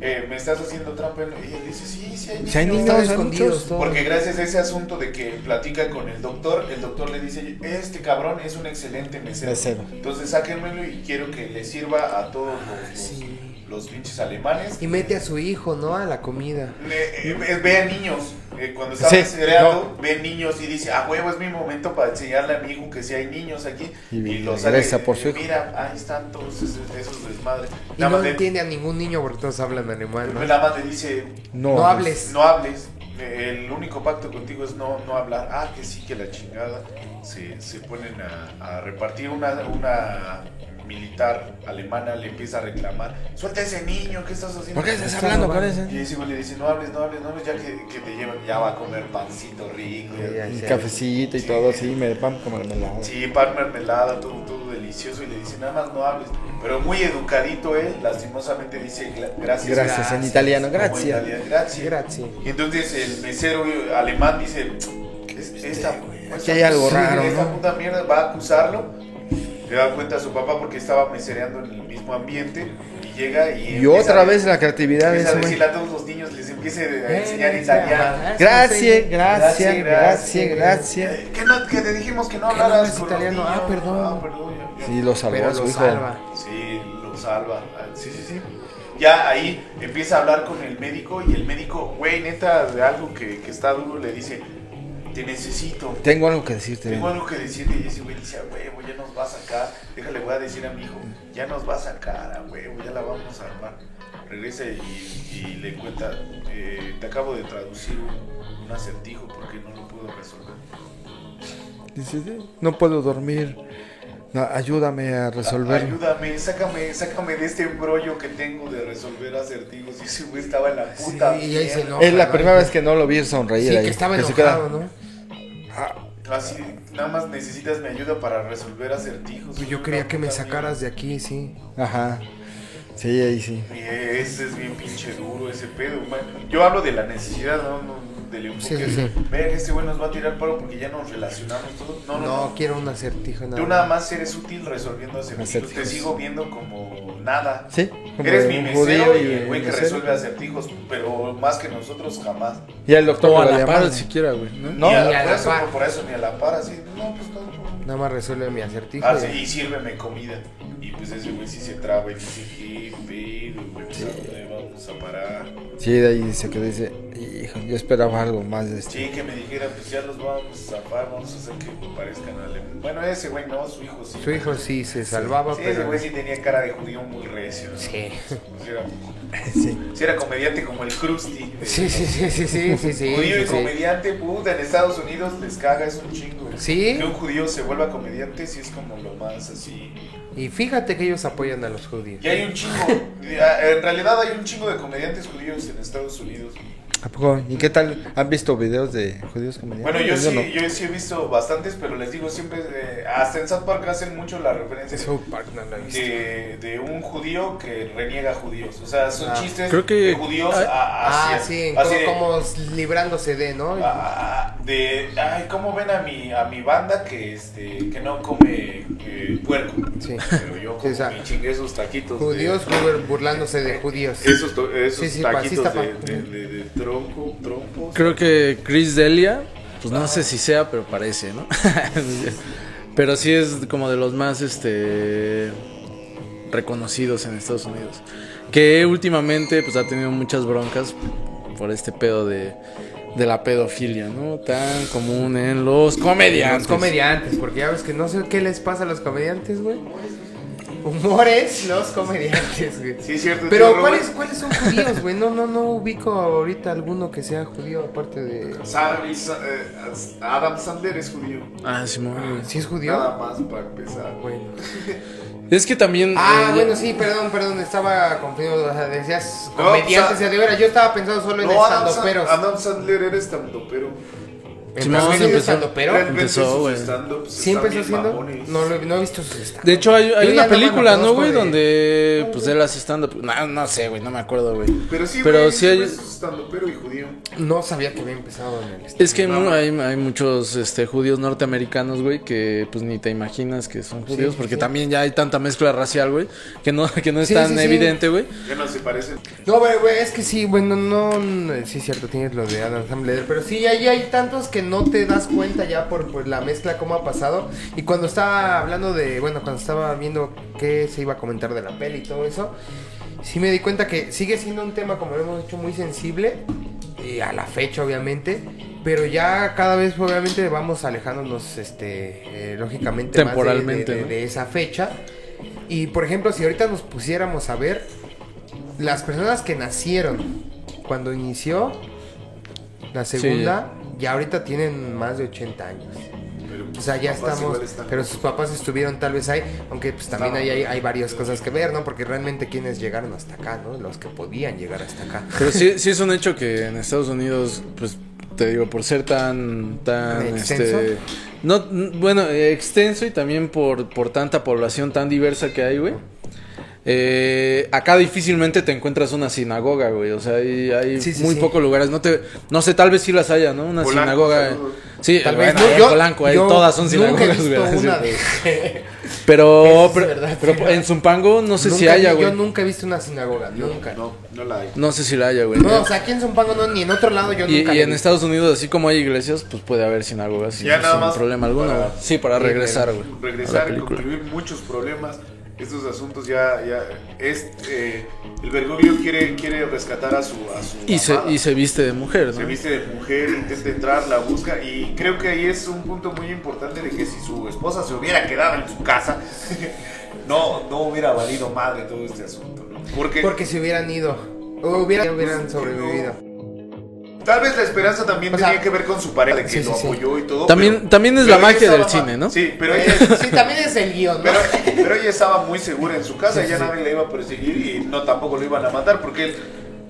Eh, me estás haciendo trampa. Y él dice, sí, sí hay niños. Hay niños, Estaban hay escondidos muchos. Porque gracias a ese asunto de que platica con el doctor, el doctor le dice, este cabrón es un excelente mesero. Mesero. Entonces sáquenmelo y quiero que le sirva a todos los, los, Sí. Los pinches alemanes. Y mete a su hijo, ¿no? A la comida. Eh, eh, ve a niños. eh, cuando está Sí, mesereando, ve niños y dice, a huevo, es mi momento para enseñarle a mi hijo que sí hay niños aquí. Y Y, los regresa por su hijo. Mira, ahí están todos esos, esos desmadres. Y Nada no le- entiende a ningún niño porque todos hablan alemán, ¿no? Nada más le dice, No, No hables. no hables. el único pacto contigo es no, no hablar. Ah, que sí, que la chingada. Se, se ponen a, a repartir una, una militar alemana, le empieza a reclamar. Suelta a ese niño, ¿qué estás haciendo? ¿Por qué estás hablando con Y ese? güey le dice, no hables, no hables, no hables, ya que, que te llevan, ya va a comer pancito rico. Y cafecito y todo así, me pan como mermelada. Sí, pan mermelada, todo, todo delicioso. Y le dice, nada más no hables. Pero muy educadito él, lastimosamente dice, "Gra- gracias. Gracias, en italiano, gracias. italiano, gracias. Gracias. Y entonces el mesero alemán dice, "Es- esta, Aquí hay algo sí, raro, esta ¿no? puta mierda va a acusarlo. Le da cuenta a su papá porque estaba mesereando en el mismo ambiente y llega y... Y empieza otra a- vez la creatividad Empieza a decirle a todos los niños, les empiece a Eh, enseñar italiano. Gracias, gracias, gracias, gracias. Eh, Que, no, que te dijimos que no hablaras italiano. Ah, perdón. Ah, perdón, ya- ya. Sí, lo salvó Pero su lo hijo. salva. Sí, lo salva. Ah, Sí, sí, sí. Ya ahí empieza a hablar con el médico y el médico, güey, neta, de algo que, que está duro, le dice, te necesito. Tengo algo que decirte. Tengo algo que decirte y ese güey dice, a huevo, ya nos va a sacar. Déjale, voy a decir a mi hijo, ya nos va a sacar, a huevo, ya la vamos a armar. Regresa y, y le cuenta, eh, te acabo de traducir un, un acertijo porque no lo puedo resolver. Dice, "Sí, no puedo dormir. No, ayúdame a resolver. Ayúdame, sácame, sácame de este embrollo que tengo de resolver acertijos. Y ese güey estaba en la puta. Sí, y ahí se enoja. Es la ¿no? primera vez que no lo vi sonreír Sí, ahí. que estaba se enojado, queda- ¿no? Así, nada más necesitas mi ayuda para resolver acertijos. Pues yo quería que me sacaras de aquí, sí. Ajá. Sí, ahí sí. Y ese es bien pinche duro ese pedo. man. Yo hablo de la necesidad, no, no del enfoque. Sí, sí, sí. Vean, este güey nos va a tirar paro porque ya nos relacionamos todos. No, no, No, no. quiero un acertijo. Nada Tú nada más eres útil resolviendo acertijos. Te sigo viendo como nada. Sí. como Eres mi mesero y el güey que mesero. resuelve acertijos, pero más que nosotros jamás. Y el doctor O a la par siquiera, güey. ¿no? No, Ni a- ni a por, la eso, par. por eso ni a la par, así. No, pues no. no. Nada más resuelve mi acertijo. Ah, y sírveme comida. Y pues ese güey sí se traba y dice, ¿qué pedo, güey? Pues. Sí, de ahí se quedó y dice, hijo, yo esperaba algo más de esto. Sí, que me dijera, pues ya los vamos a zafar, vamos a hacer que parezcan alemanes. Bueno, ese güey no, su hijo sí. Su hijo sí se salvaba, Sí, ese güey sí tenía cara de judío muy recio. ¿no? Sí. Pues era, Sí. sí era comediante como el Krusty. Sí, sí, sí, sí, sí, sí, sí. Judío sí, y sí. comediante, puta, en Estados Unidos les caga, es un chingo. Sí. Que un judío se vuelva comediante, sí es como lo más así. Y fíjate que ellos apoyan a los judíos. Y hay un chingo, en realidad hay un chingo de comediantes judíos en Estados Unidos. ¿A poco? ¿Y qué tal? ¿Han visto videos de judíos comediantes? Bueno, yo sí, no. yo sí he visto bastantes, pero les digo siempre, eh, hasta en South Park hacen mucho la referencia South Park no lo he visto. de, de un judío que reniega a judíos. O sea, son Ah. chistes Creo que- de judíos a, Ah, hacia- sí, así de- como, como librándose de, ¿no? Ah, de ay cómo ven a mi a mi banda que este que no come eh, puerco Sí. pero yo Sí, como o sea, me chingué esos taquitos Judíos de, bur- burlándose de judíos. esos esos Sí, sí, pa- sí taquitos de, de- de tronco trompos Creo que Chris Delia, pues no sé si sea, pero parece, ¿no? pero sí es como de los más este reconocidos en Estados Unidos. Que últimamente pues ha tenido muchas broncas por este pedo de, de la pedofilia, ¿no? Tan común en los comediantes. Los comediantes, porque ya ves que no sé qué les pasa a los comediantes, güey. Humores, los comediantes, güey. sí es cierto Pero. ¿cuáles, ¿cuáles son judíos, güey? No, no, no ubico ahorita alguno que sea judío aparte de... Eh, Adam Sandler es judío Ah, Simón, güey. ¿Sí es judío? nada más para empezar Bueno. Es que también... Ah, eh, bueno, sí, perdón, perdón, estaba confundido. O sea, decías No, comediantes, o sea, y de veras, yo estaba pensando solo en no estandoperos. Adam Sandler era estandopero Simón, ¿Empezó siendo empezó. Realmente empezó, sus güey. ¿Sí empezó mamones. No, lo he- no he visto sus stand De hecho, hay, hay una no película, ¿no, güey? de- Donde pues él hace stand-up. No, no sé, güey, no me acuerdo, güey. pero sí Pero güey, sí hay- es standopero y judío No sabía que había empezado en el Es que hay, mu- hay, hay muchos este, judíos norteamericanos, güey, que pues ni te imaginas que son judíos, porque sí. también ya hay tanta mezcla racial, güey, que no, que no es Sí, tan sí, sí. evidente, güey. ya no se parecen No, güey, güey, es que sí, bueno, no, no, sí es cierto, tienes lo de Adam Sandler, pero sí, ahí hay tantos que no te das cuenta ya por pues, la mezcla cómo ha pasado. Y cuando estaba hablando de, bueno, cuando estaba viendo qué se iba a comentar de la peli y todo eso, sí me di cuenta que sigue siendo un tema, como lo hemos dicho, muy sensible, y a la fecha, obviamente. Pero ya cada vez, obviamente, vamos alejándonos, este, eh, lógicamente, más de- Temporalmente, de, de- ¿no? de esa fecha. Y por ejemplo, si ahorita nos pusiéramos a ver las personas que nacieron cuando inició, La segunda, ya ahorita tienen más de 80 años. Pero, O sea, ya estamos, pero sus papás estuvieron tal vez ahí, aunque pues también No. ahí hay, hay varias cosas que ver, ¿no? Porque realmente quienes llegaron hasta acá, ¿no? Los que podían llegar hasta acá. Pero sí, sí es un hecho que en Estados Unidos, pues te digo, por ser tan, tan, ¿Extenso? este, no, n- bueno, extenso y también por, por tanta población tan diversa que hay, güey. Eh, acá difícilmente te encuentras una sinagoga, güey. O sea, hay, hay Sí, sí, muy sí. pocos lugares. No te, no sé, tal vez sí las haya, ¿no? Una Polanco, sinagoga. Sí, Tal vez no, yo, Polanco, ahí yo todas son nunca sinagogas, güey. Pero, es pero, verdad, pero pero- en Zumpango no sé si Nunca haya, güey. Yo nunca he visto una sinagoga, nunca. No, No, no la hay. No sé si la haya, güey. o sea, aquí en Zumpango no, ni en otro lado yo Y, nunca y en. Estados Unidos, así como hay iglesias, pues puede haber sinagogas Ya nada sin más problema alguno. Sí, para regresar, güey. a la regresar y concluir muchos problemas. Estos asuntos ya, ya es eh, el Bergoglio quiere, quiere rescatar a su, a su Y se, y se viste de mujer, Se ¿no? viste de mujer, intenta entrar, la busca y creo que ahí es un punto muy importante de que si su esposa se hubiera quedado en su casa, no, no hubiera valido madre todo este asunto, ¿no? Porque, Porque si hubieran ido, hubieran sobrevivido. Tal vez la esperanza también O tenía sea, que ver con su pareja, de que sí, sí, lo sí. apoyó y todo. También- pero- también es pero la ella magia del estaba- cine, ¿no? Sí, pero ella, Eh, sí, también es el guion, ¿no? Pero, pero ella estaba muy segura en su casa, Sí, ya sí, nadie la iba a perseguir y no tampoco lo iban a matar porque él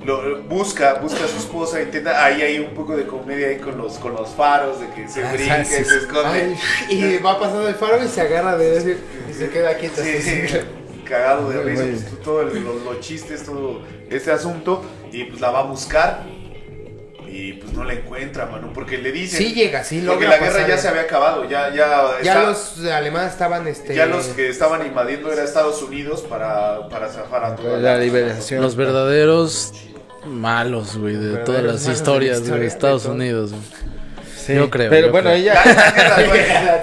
lo, busca, busca a su esposa, intenta, ahí hay un poco de comedia ahí con los, con los faros, de que se Ah, brinca, sí, y sí. se esconde. Ay, y va pasando el faro y se agarra de eso y se queda quieto. Sí, así. sí, cagado de risa, pues, todo el- los, los chistes, todo este asunto y pues la va a buscar y pues no la encuentra, mano, porque le dicen Sí llega, sí porque la guerra ya el- se había acabado, ya ya Ya está- los alemanes estaban, este... ya los que estaban invadiendo era Estados Unidos para, para zafar a toda La liberación. Los verdaderos malos, güey, de Verdaderos todas las malos de la historias historia, de Estados de. Unidos. Sí, Yo creo, Pero yo bueno, creo. Ella,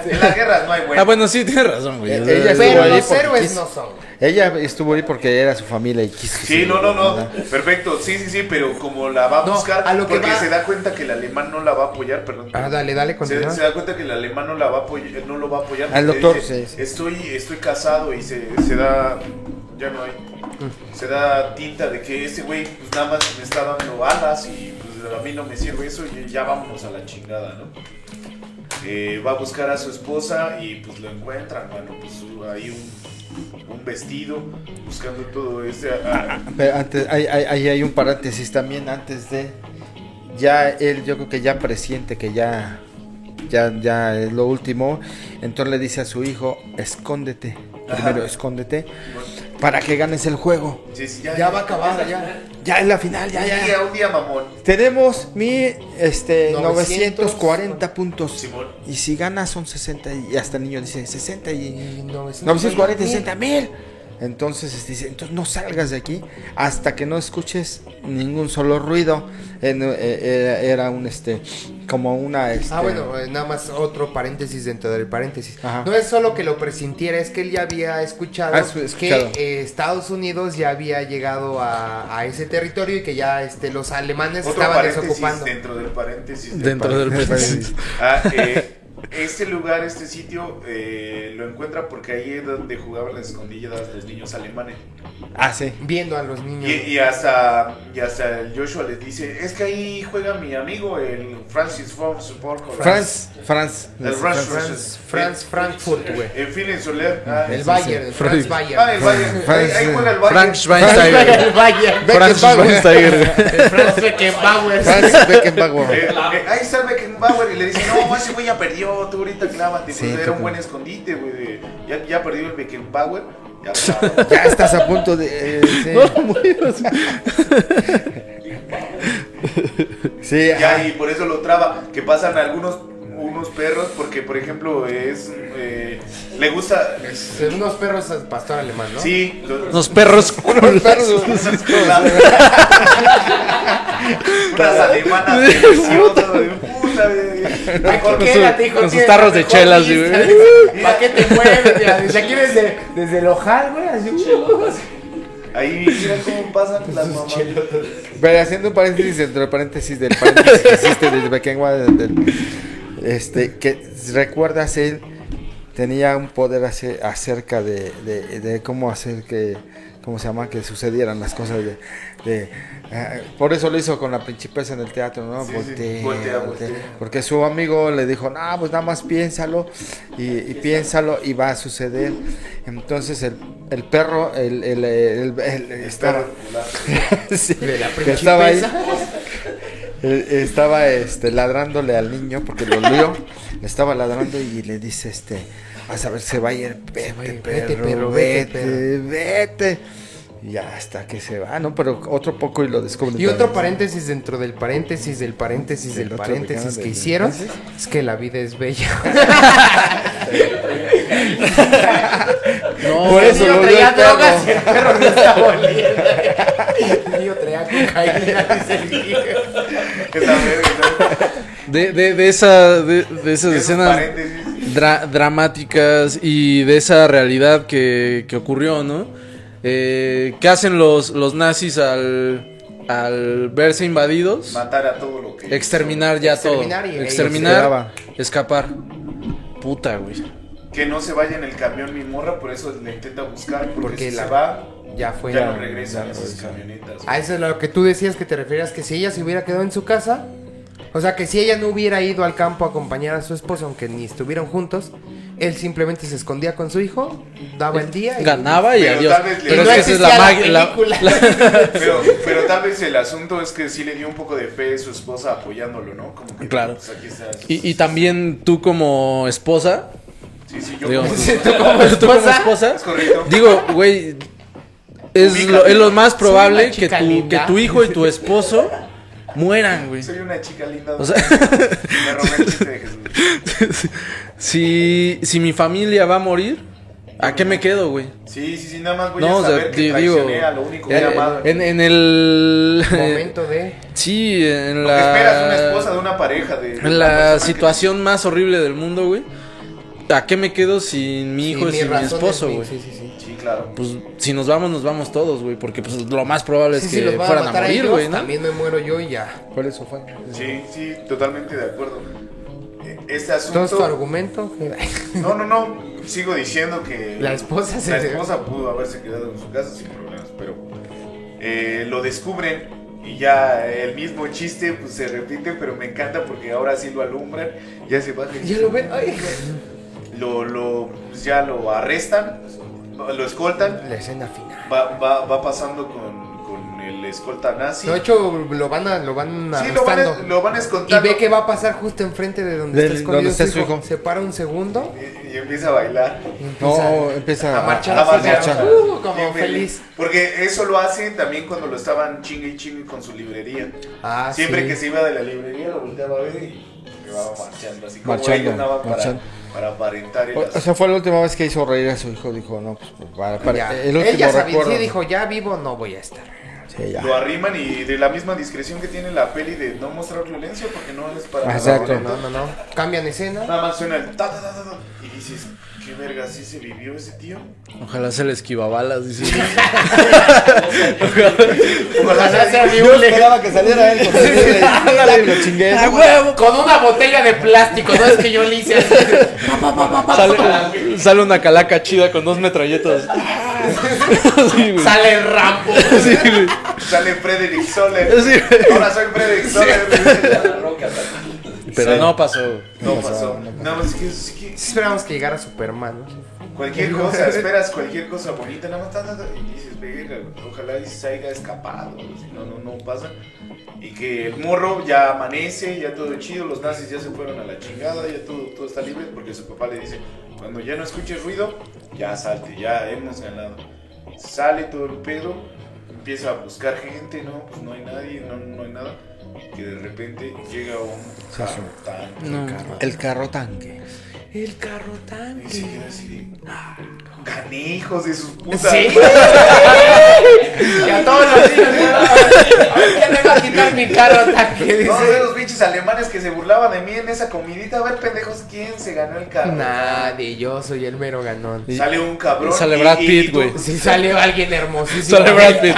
en las guerras no hay, no bueno. Ah, bueno, sí, tienes razón, güey. Eh, ella Pero los héroes no son. Ella estuvo ahí porque era su familia y quiso. Sí, seguir, no, no, no. Perfecto, sí, sí, sí, pero como la va a No, buscar, a lo que porque va- se da cuenta que el alemán no la va a apoyar, perdón. Ah, dale, dale, Se, continúa. se da cuenta que el alemán no la va a apoyar, no lo va a apoyar. Al doctor, dice, sí, sí. Estoy, estoy casado y se, se da, ya no hay, Mm. se da tinta de que ese güey pues nada más me está dando alas y pues a mí no me sirve eso y ya vámonos a la chingada, ¿no? Eh, va a buscar a su esposa y pues lo encuentran, mano, pues hay un, un vestido buscando todo este... ah, Pero antes, ahí hay un paréntesis también antes de. Ya él, yo creo que ya presiente que ya. Ya, ya es lo último. Entonces le dice a su hijo: Escóndete. Primero, escóndete. Para que ganes el juego. sí, sí, Ya va a acabar, ya. Ya es la final, ya, Ya, ya. ya, un día mamón. Tenemos mi este 900, 940 puntos. Simón. Y si ganas son 60 y hasta el niño dice 60 y Y 940 y 60 mil. Entonces este, dice, entonces no salgas de aquí hasta que no escuches ningún solo ruido. Eh, era, un este como una este, Ah, bueno, eh, nada más otro paréntesis dentro del paréntesis. Ajá. No es solo que lo presintiera, es que él ya había escuchado, Ah, escuchado. que eh, Estados Unidos ya había llegado a, a ese territorio y que ya este, los alemanes Otro estaban paréntesis desocupando. dentro del paréntesis. del Dentro del paréntesis. Ah, eh, este lugar, este sitio, eh, lo encuentra porque ahí es donde jugaban las escondillas los niños alemanes. Ah, sí. Viendo a los niños. Y, y hasta, y hasta el Joshua les dice, es que ahí juega mi amigo, el Francis von Support. Franz, Franz. El Franz, Franz, Franz Frankfurt, güey. En fin, en Soler. Ah, El Bayern, el Franz Bayern. Ah, el Bayern. Ahí, ahí juega el Bayern. Frank Schweinsteiger. el Bayern. Frank Schweinsteiger. El Franz Beckenbauer. Franz Beckenbauer. Eh, eh, ahí está el Beckenbauer y le dice, no, ese güey ya perdió, tú ahorita clávate. Sí, pues era un buen escondite, güey. Ya, ya perdió el Beckenbauer. Ya, claro. Ya estás a punto de eh, sí. Sí, Ya, ajá. y por eso lo traba. Que pasan algunos unos perros, porque por ejemplo es. eh, le gusta. Son unos perros pastor alemán, ¿no? Sí, los, Los perros Unos perros. unas alemanas deliciosas, de puta, de- Ay, ¿por Con su- con sus tarros de chelas, güey. ¿Para qué te mueves? Desde aquí desde, desde el ojal, güey, así. Ahí mira cómo pasan las mamás. Pero haciendo un paréntesis dentro del paréntesis del paréntesis que existe del Beckenbauer, del- este, que recuerdas él tenía un poder ace- acerca de, de, de cómo hacer que ¿cómo se llama? Que sucedieran las cosas de... de, eh, por eso lo hizo con la principesa en el teatro, ¿no? Sí, Voltea, voltea, voltea. voltea. Porque su amigo le dijo, no, pues nada más piénsalo y, y piénsalo y va a suceder. Entonces el, el perro, el, el, el- el- estaba, Sí, De la que estaba ahí, estaba este, ladrándole al niño porque lo olió, le estaba ladrando y le dice, este, vas a ver, se va a ir, vete, perro, vete, perro, vete, vete, vete. Y ya hasta que se va, ¿no? Pero otro poco y lo descubre. Y otro paréntesis dentro del paréntesis del paréntesis del paréntesis que hicieron es que la vida es bella. No, Por eso el niño traía drogas y el perro no estaba oliendo. El niño traía cocaína, dice el niño. De, de, de, esa, de, de esas escenas dra- dramáticas y de esa realidad que, que ocurrió, ¿no? Eh, ¿Qué hacen los, los nazis al, al verse invadidos? Matar a todo lo que. Exterminar ya Exterminar y todo. ellos Exterminar, escapar. Puta, güey. Que no se vaya en el camión mi morra, por eso le intenta buscar. Porque, Porque si la- se va, Ya fue. ya no regresan esas regresan. camionetas. A eso es lo que tú decías que te referías que si ella se hubiera quedado en su casa, o sea, que si ella no hubiera ido al campo a acompañar a su esposo, aunque ni estuvieran juntos, él simplemente se escondía con su hijo, daba el día y Ganaba y Pero adiós. tal vez le- Pero no es que esa es la magia. la- película. la- Pero, pero tal vez el asunto es que sí le dio un poco de fe a su esposa apoyándolo, ¿no? Como que, Claro. pues, aquí está. y, y también tú como esposa. Sí, sí, yo digo, como- tú como esposa. Es correcto. Digo, güey. Es Ubícate, lo, es lo más probable que tu, que tu hijo y tu esposo mueran, güey. Soy una chica linda. O sea- me robé el chiste de Jesús. Si, si mi familia va a morir, ¿a qué me quedo, güey? Sí, sí, sí, nada más voy No, a o sea, saber que di- digo, a lo único que he en, amado. en, en el... momento de Sí, en Lo que esperas una la... esposa de una pareja. De, En la persona que- situación más horrible del mundo, güey. ¿A qué me quedo sin mi hijo y sin mi esposo, güey? Sí, sí, sí. Claro. Pues si nos vamos, nos vamos todos, güey. Porque pues lo más probable Sí, es si que a fueran a matar a morir, ellos, güey, ¿no? también me muero yo y ya. Por eso fue. Sí, sí, totalmente de acuerdo. Este Entonces tu asunto. argumento, No, no, no. Sigo diciendo que. La esposa se- La esposa pudo haberse quedado en su casa sin problemas, pero. eh, lo descubren y ya el mismo chiste pues, se repite, pero me encanta porque ahora sí lo alumbran. Ya se baja. ya lo ven, ay, Lo, lo, pues, ya lo arrestan, lo escoltan. la escena final. Va, va, va pasando con, con el escolta nazi. De hecho, lo van a, lo van sí, lo van, a, lo van y ve que va a pasar justo enfrente de donde Del- está escondido donde está su hijo. hijo. Se para un segundo Y, y empieza a bailar. y empieza No, empieza a marchar, a marchar. uh, como Bien feliz. Porque eso lo hacen también cuando lo estaban chingue y chingue con su librería. Ah, Siempre sí. que se iba de la librería lo volteaba a ver y llevaba marchando. Así como Marchando, más para, marchando. Para aparentar el O, o sea, fue la última vez que hizo reír a su hijo. Dijo, no, pues, pues, para, para- Ya. el Él último ya sabía, recuerdo. sí, dijo, ya vivo no voy a estar. Sí, ya. Lo arriman y de la misma discreción que tiene la peli de no mostrar violencia porque no es para Exacto. No, no, no. Cambian escena. Nada más suena el ta, ta, ta, ta, ta, y dices, ¿qué verga sí se vivió ese tío? Ojalá se le esquiva balas, dice. Ojalá sea Yo esperaba que saliera él chingué. Con una botella de plástico, no es que yo le hice así. sale, sale una calaca chida con dos metralletas. Sí. Sale. Sí, güey. Sale Frederick Soler. Sí. Ahora soy Frederick Soler. Pero no pasó. No pasó. Nada más que, es que Esperamos que llegara Superman, ¿no? cualquier cosa, esperas cualquier cosa bonita, nada más ta, ta, ta, y dices, verga, ojalá y se haya escapado, si no, no, no pasa. Y que el morro ya amanece, ya todo chido, los nazis ya se fueron a la chingada, ya todo, todo está libre, porque su papá le dice, cuando ya no escuches ruido, ya salte, ya hemos ganado. Sale todo el pedo, empieza a buscar gente, no, pues no hay nadie, no, no hay nada. Que de repente llega un carro tan No. El carro tanque. El carro y se tanque. queda así de, "Ah, canijos de sus putas. Sí. madres". Y a todos los niños. A ver quién me va a quitar mi carro tanque. No, Dice. esos pinches pinches alemanes que se burlaban de mí en esa comidita. A ver, pendejos, ¿quién se ganó el carro? Nadie, yo soy el mero ganón. Y- Sale un cabrón. Sale Brad Pitt, güey. Si salió alguien hermosísimo. Sale Brad Pitt.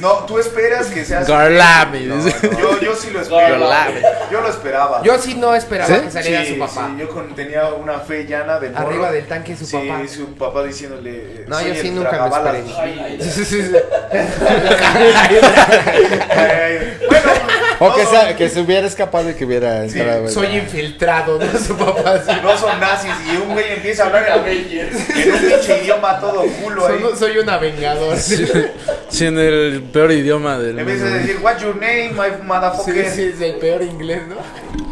No, tú esperas que sea. Garlami, No, no, yo, yo sí lo esperaba. Garlami. Yo lo esperaba. Yo sí no esperaba ¿Sí? que saliera Sí, su papá. sí, yo con- tenía una fe llana de morro. Arriba del tanque su Sí, papá. su papá diciéndole. eh, No, yo sí nunca me esperé. Sí, sí, sí. Bueno, O que, sa- que se hubiera escapado y que hubiera Sí, entrado. Soy infiltrado, ¿no? Su papá. sí. no son nazis y un güey empieza a hablar en, en un pinche idioma todo culo ahí. Soy, soy una vengador. Sí, sí, en el peor idioma del Empieza a decir, what's your name, my Sí, motherfucker? sí, es el peor inglés, ¿no?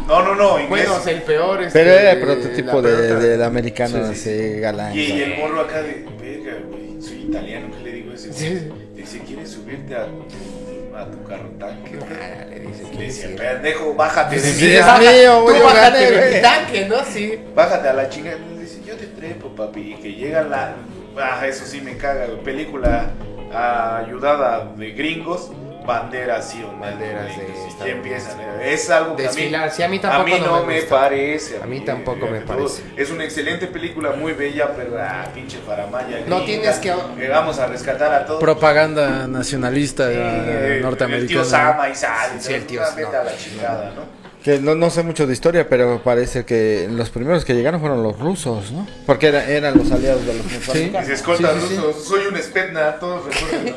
No, no, no, inglés. Bueno, es el peor. este, Pero era el la prototipo peor de- tra- del americano, Sí, sí, así, galán. y, y el morro acá de, verga, güey, soy italiano, ¿qué le digo a ese? Sí. Dice, ¿quieres subirte a tu, a tu carro tanque? Ah, le dice, Le ¿quieres decía, ir? pendejo, bájate de Sí, mí, es mío, Tú güey, bájate de mi tanque, ¿no? Sí. bájate a la chingada. Le dice, yo te trepo, papi, y que llega la, ah, eso sí me caga, película ah, ayudada de gringos, banderas sí o no, Banderas de sí, Estados empiezan, eh, es algo que a mí, Desfilar, sí, a mí tampoco a mí no, me, gusta. parece. A mí tampoco me parece. Es una excelente película, muy bella, pero ah, pinche faramaya. No gringa, tienes que- vamos a rescatar a todos. Propaganda nacionalista Sí, eh, norteamericana. El tío Sama y sale. Sí, el tío Sama. vete a la chingada, ¿no? Que no, no sé mucho de historia, pero parece que los primeros que llegaron fueron los rusos, ¿no? Porque era- eran los aliados de los Y se escolta Sí, sí, sí. ruso, soy un Spetna, todos recuerdan.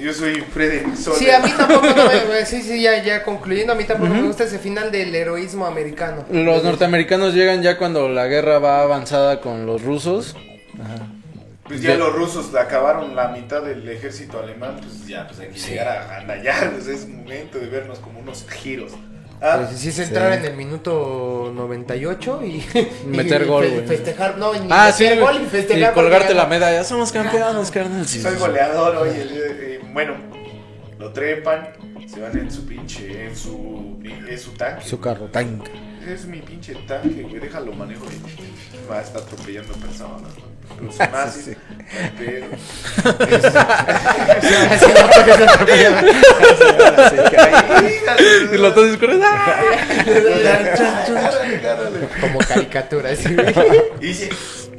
Yo soy Freddy Soler. Sí, a mí tampoco no me, sí, sí, ya, ya concluyendo, a mí tampoco me gusta ese final del heroísmo americano. Los norteamericanos llegan ya cuando la guerra va avanzada con los rusos. Pues ya los rusos acabaron la mitad del ejército alemán, pues ya, pues hay que llegar a Gandayar, pues es momento de vernos como unos giros. Ah, Pues sí, se entrar en el minuto 98 y Meter y gol, fe- güey. festejar, no, y Ah, sí, meter güey. gol y y festejar. colgarte porque la medalla. Somos campeones, carnal. Sí, soy sí, sí. goleador, oye, bueno, lo trepan, se van en su pinche, en su, en su tanque. Su carro, tanque. Es mi pinche tanque, güey, déjalo manejo. y Va a estar atropellando personas. ¿no? Los nazis, pero... Sí, no, porque se atropella. Y los dos discurren. Como caricatura, así,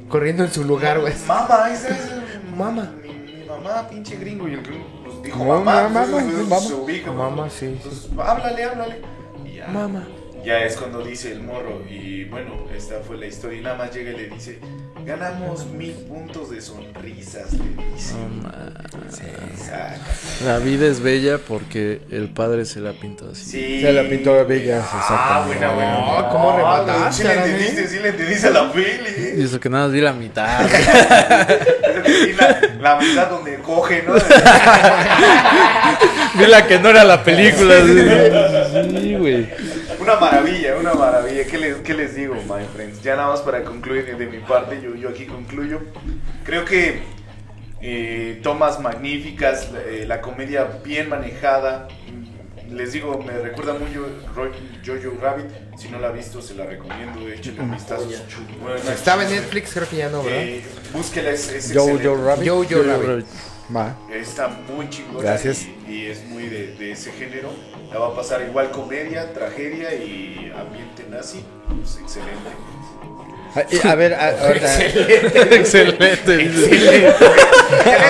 corriendo en su lugar, güey. mamá, esa es Mamá. Mi, mi mamá, pinche gringo. Y el gringo pues, dijo, No, mamá, mamá, pues, pues, mamá. se ubica. Mamá, sí, háblale, háblale. Mamá. Ya es cuando dice el morro. Y bueno, esta fue la historia. Y nada más llega y le dice, ganamos mil puntos de sonrisas, le dice. Sí, saca. La vida es bella porque el padre se la pintó así. Sí. Se la pintó de bellas, Ah, buena, buena. No, ¿cómo remataste, Sí le entendiste, sí le entendiste a la peli. Y eso que nada más vi la mitad. Y la, la mitad donde coge, ¿no? vi la que no era la película. Sí, güey. Una maravilla, una maravilla. ¿Qué les, qué les digo, my friends? Ya nada más para concluir de mi parte, yo, yo aquí concluyo. Creo que eh, tomas magníficas, eh, la comedia bien manejada. Mm, Les digo, me recuerda mucho Jojo Rabbit. Si no la ha visto, se la recomiendo. Échenle un vistazo. Estaba en Netflix, creo que ya no, ¿verdad? Eh, búsquela, es, Rabbit. Joe Rabbit. Va. Está muy chingona Gracias. Y, y es muy de, de ese género. La va a pasar igual comedia, tragedia y ambiente nazi. Pues excelente. A, y- a ver, a- ahorita- Excelente. dice. ¡Excelente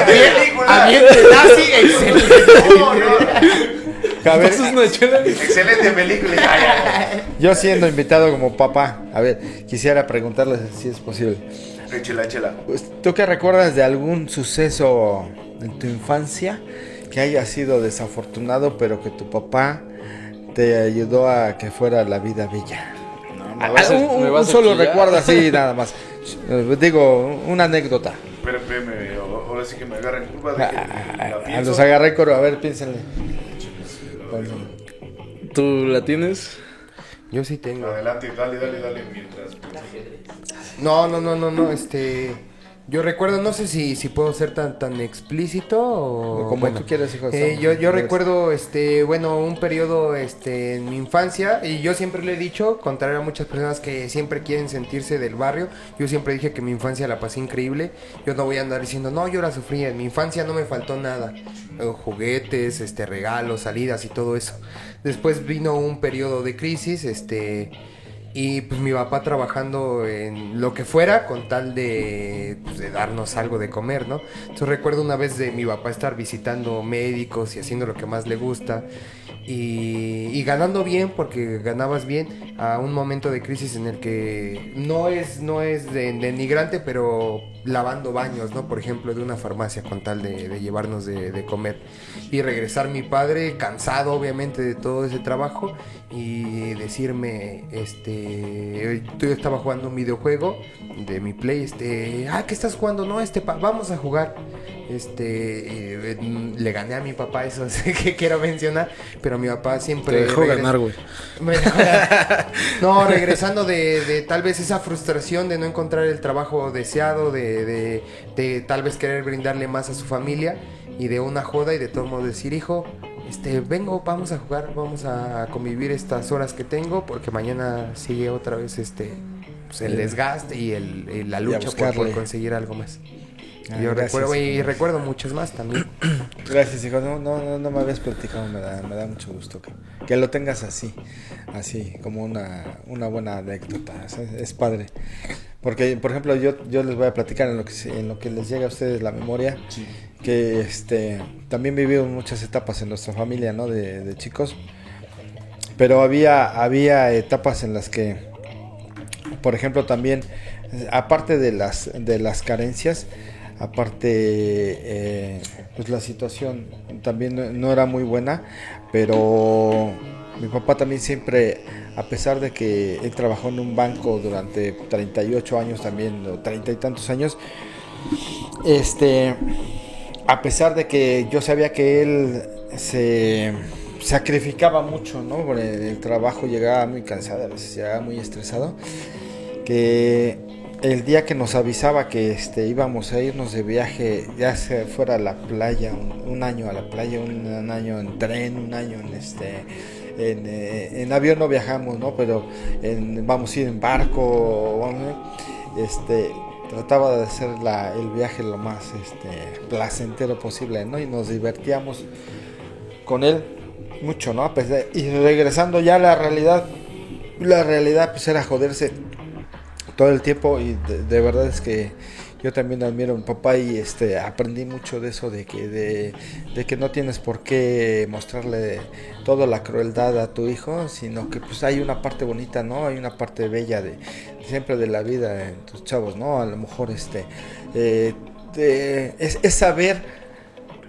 película! Ambiente nazi, excelente. No, no. a ver. Excelente película. Ya, ya, ya. yo siendo invitado como papá, a ver, quisiera preguntarles si es posible. Échela, échela. Pues, ¿Tú qué recuerdas de algún suceso en tu infancia que haya sido desafortunado, pero que tu papá te ayudó a que fuera la vida bella? Me vas a- Ah, un me un vas a solo chillar. recuerdo así, nada más. Eh, Digo, una anécdota. Pero espérame, ahora sí que me agarra en curva de que la A pienso. los agarré coro, a ver, piénsenle. ¿Tú la tienes? Yo sí tengo. Adelante, dale, dale, dale mientras. No, no, no, no, no, este... Yo recuerdo, no sé si, si puedo ser tan tan explícito o Como bueno, tú quieras, hijo. eh, yo, yo recuerdo, este, bueno, un periodo, este, en mi infancia y yo siempre le he dicho, contrario a muchas personas que siempre quieren sentirse del barrio, yo siempre dije que mi infancia la pasé increíble. Yo no voy a andar diciendo, no, yo la sufrí. En mi infancia no me faltó nada, Eh, juguetes, este, regalos, salidas y todo eso. Después vino un periodo de crisis, este, y pues mi papá trabajando en lo que fuera con tal de, pues, de darnos algo de comer, ¿no? Entonces recuerdo una vez de mi papá estar visitando médicos y haciendo lo que más le gusta y, y ganando bien porque ganabas bien a un momento de crisis en el que no es, no es de- denigrante, pero lavando baños, ¿no? Por ejemplo, de una farmacia con tal de, de llevarnos de, de comer. Y regresar mi padre cansado obviamente de todo ese trabajo y decirme, este, yo estaba jugando un videojuego de mi play, este, ah, ¿qué estás jugando? No, este, pa- vamos a jugar. Este, eh, le gané a mi papá, eso es que quiero mencionar, pero mi papá siempre... Te dejó ganar, güey. no, regresando de, de tal vez esa frustración de no encontrar el trabajo deseado, de, de- de tal vez querer brindarle más a su familia y de una joda y de todo modo decir, hijo, este, vengo, vamos a jugar, vamos a convivir estas horas que tengo porque mañana sigue otra vez este pues, el desgaste y, el, y la lucha por, por buscarle. conseguir algo más. Ah, Yo gracias. recuerdo y recuerdo muchos más también. Gracias, hijo. No, no, no, no me habías platicado, me da, me da mucho gusto que, que lo tengas así, así, como una, una buena anécdota. Es, es padre. Porque, por ejemplo, yo, yo les voy a platicar en lo que en lo que les llega a ustedes la memoria, que este también vivimos muchas etapas en nuestra familia, ¿no? De, de chicos. Pero había, había etapas en las que, por ejemplo, también, aparte de las, de las carencias, aparte, eh, pues la situación también no, no era muy buena, pero mi papá también siempre, a pesar de que él trabajó en un banco durante 38 años también, o 30 y tantos años, este, a pesar de que yo sabía que él se sacrificaba mucho, ¿no? Por el, trabajo llegaba muy cansado, a veces llegaba muy estresado, que el día que nos avisaba que este íbamos a irnos de viaje, ya sea fuera a la playa, un, año a la playa, un año en tren, un año en este en, eh, en avión no viajamos, ¿no? Pero en- vamos a ir en barco, este trataba de hacer la- el viaje lo más este, placentero posible, ¿no? Y nos divertíamos con él mucho, ¿no? Pesar- y regresando ya a la realidad, la realidad pues era joderse todo el tiempo y de verdad es que yo también admiro a mi papá y este aprendí mucho de eso de que de, que no tienes por qué mostrarle toda la crueldad a tu hijo sino que pues hay una parte bonita no hay una parte bella de siempre de la vida en tus chavos no a lo mejor este eh, es, es saber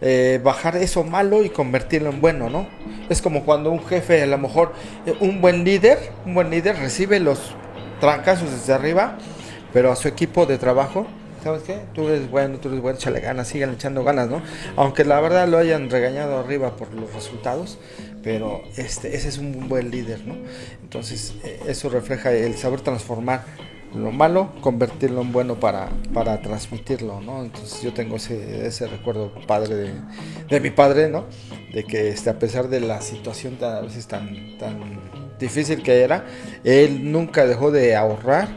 eh, bajar eso malo y convertirlo en bueno, ¿no? Es como cuando un jefe, a lo mejor, eh, un buen líder, un buen líder recibe los trancazos desde arriba, pero a su equipo de trabajo, ¿sabes qué? Tú eres bueno, tú eres bueno, échale ganas, sigan echando ganas, ¿no? Aunque la verdad lo hayan regañado arriba por los resultados, pero este, ese es un buen líder, ¿no? Entonces, eh, eso refleja el saber transformar lo malo, convertirlo en bueno para, para transmitirlo, ¿no? Entonces yo tengo ese, ese recuerdo padre de, de mi padre, ¿no? De que este, a pesar de la situación tan, a veces tan, tan difícil que era, él nunca dejó de ahorrar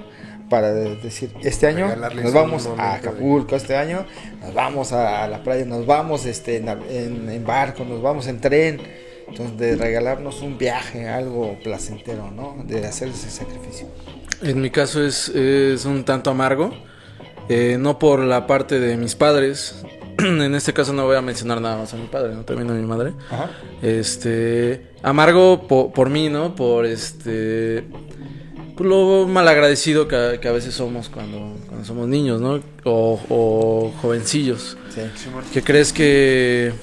para de- decir, este año Regalarles nos vamos a de- Acapulco, este año nos vamos a, la playa, nos vamos este, en, av- en- en barco, nos vamos en tren. Entonces, de regalarnos un viaje, algo placentero, ¿no? De hacer ese sacrificio. En mi caso es, es un tanto amargo, eh, no por la parte de mis padres. en este caso no voy a mencionar nada más a mi padre, no también a mi madre. Ajá. Este, amargo po- por mí, ¿no? Por este, lo malagradecido que, que a veces somos cuando, cuando somos niños, ¿no? O, o jovencillos. Sí. Que crees que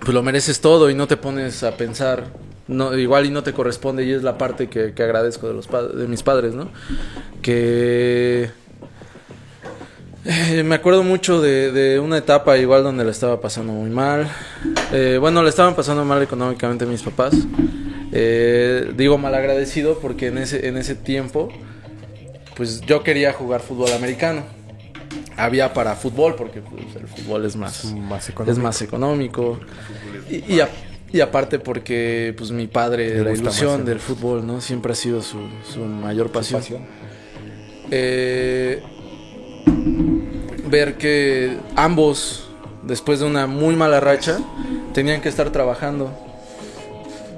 pues lo mereces todo y no te pones a pensar no igual y no te corresponde y es la parte que, que agradezco de los de mis padres no que eh, me acuerdo mucho de, de una etapa igual donde la estaba pasando muy mal Eh, bueno le estaban pasando mal económicamente mis papás Eh, digo mal agradecido porque en ese en ese tiempo pues yo quería jugar fútbol americano había para fútbol, porque pues, el fútbol es más, Más es económico. más Y, y a- y aparte porque pues mi padre, la ilusión más del fútbol, ¿no? Siempre ha sido su, su mayor pasión. Pasión. Eh, ver que ambos, después de una muy mala racha, tenían que estar trabajando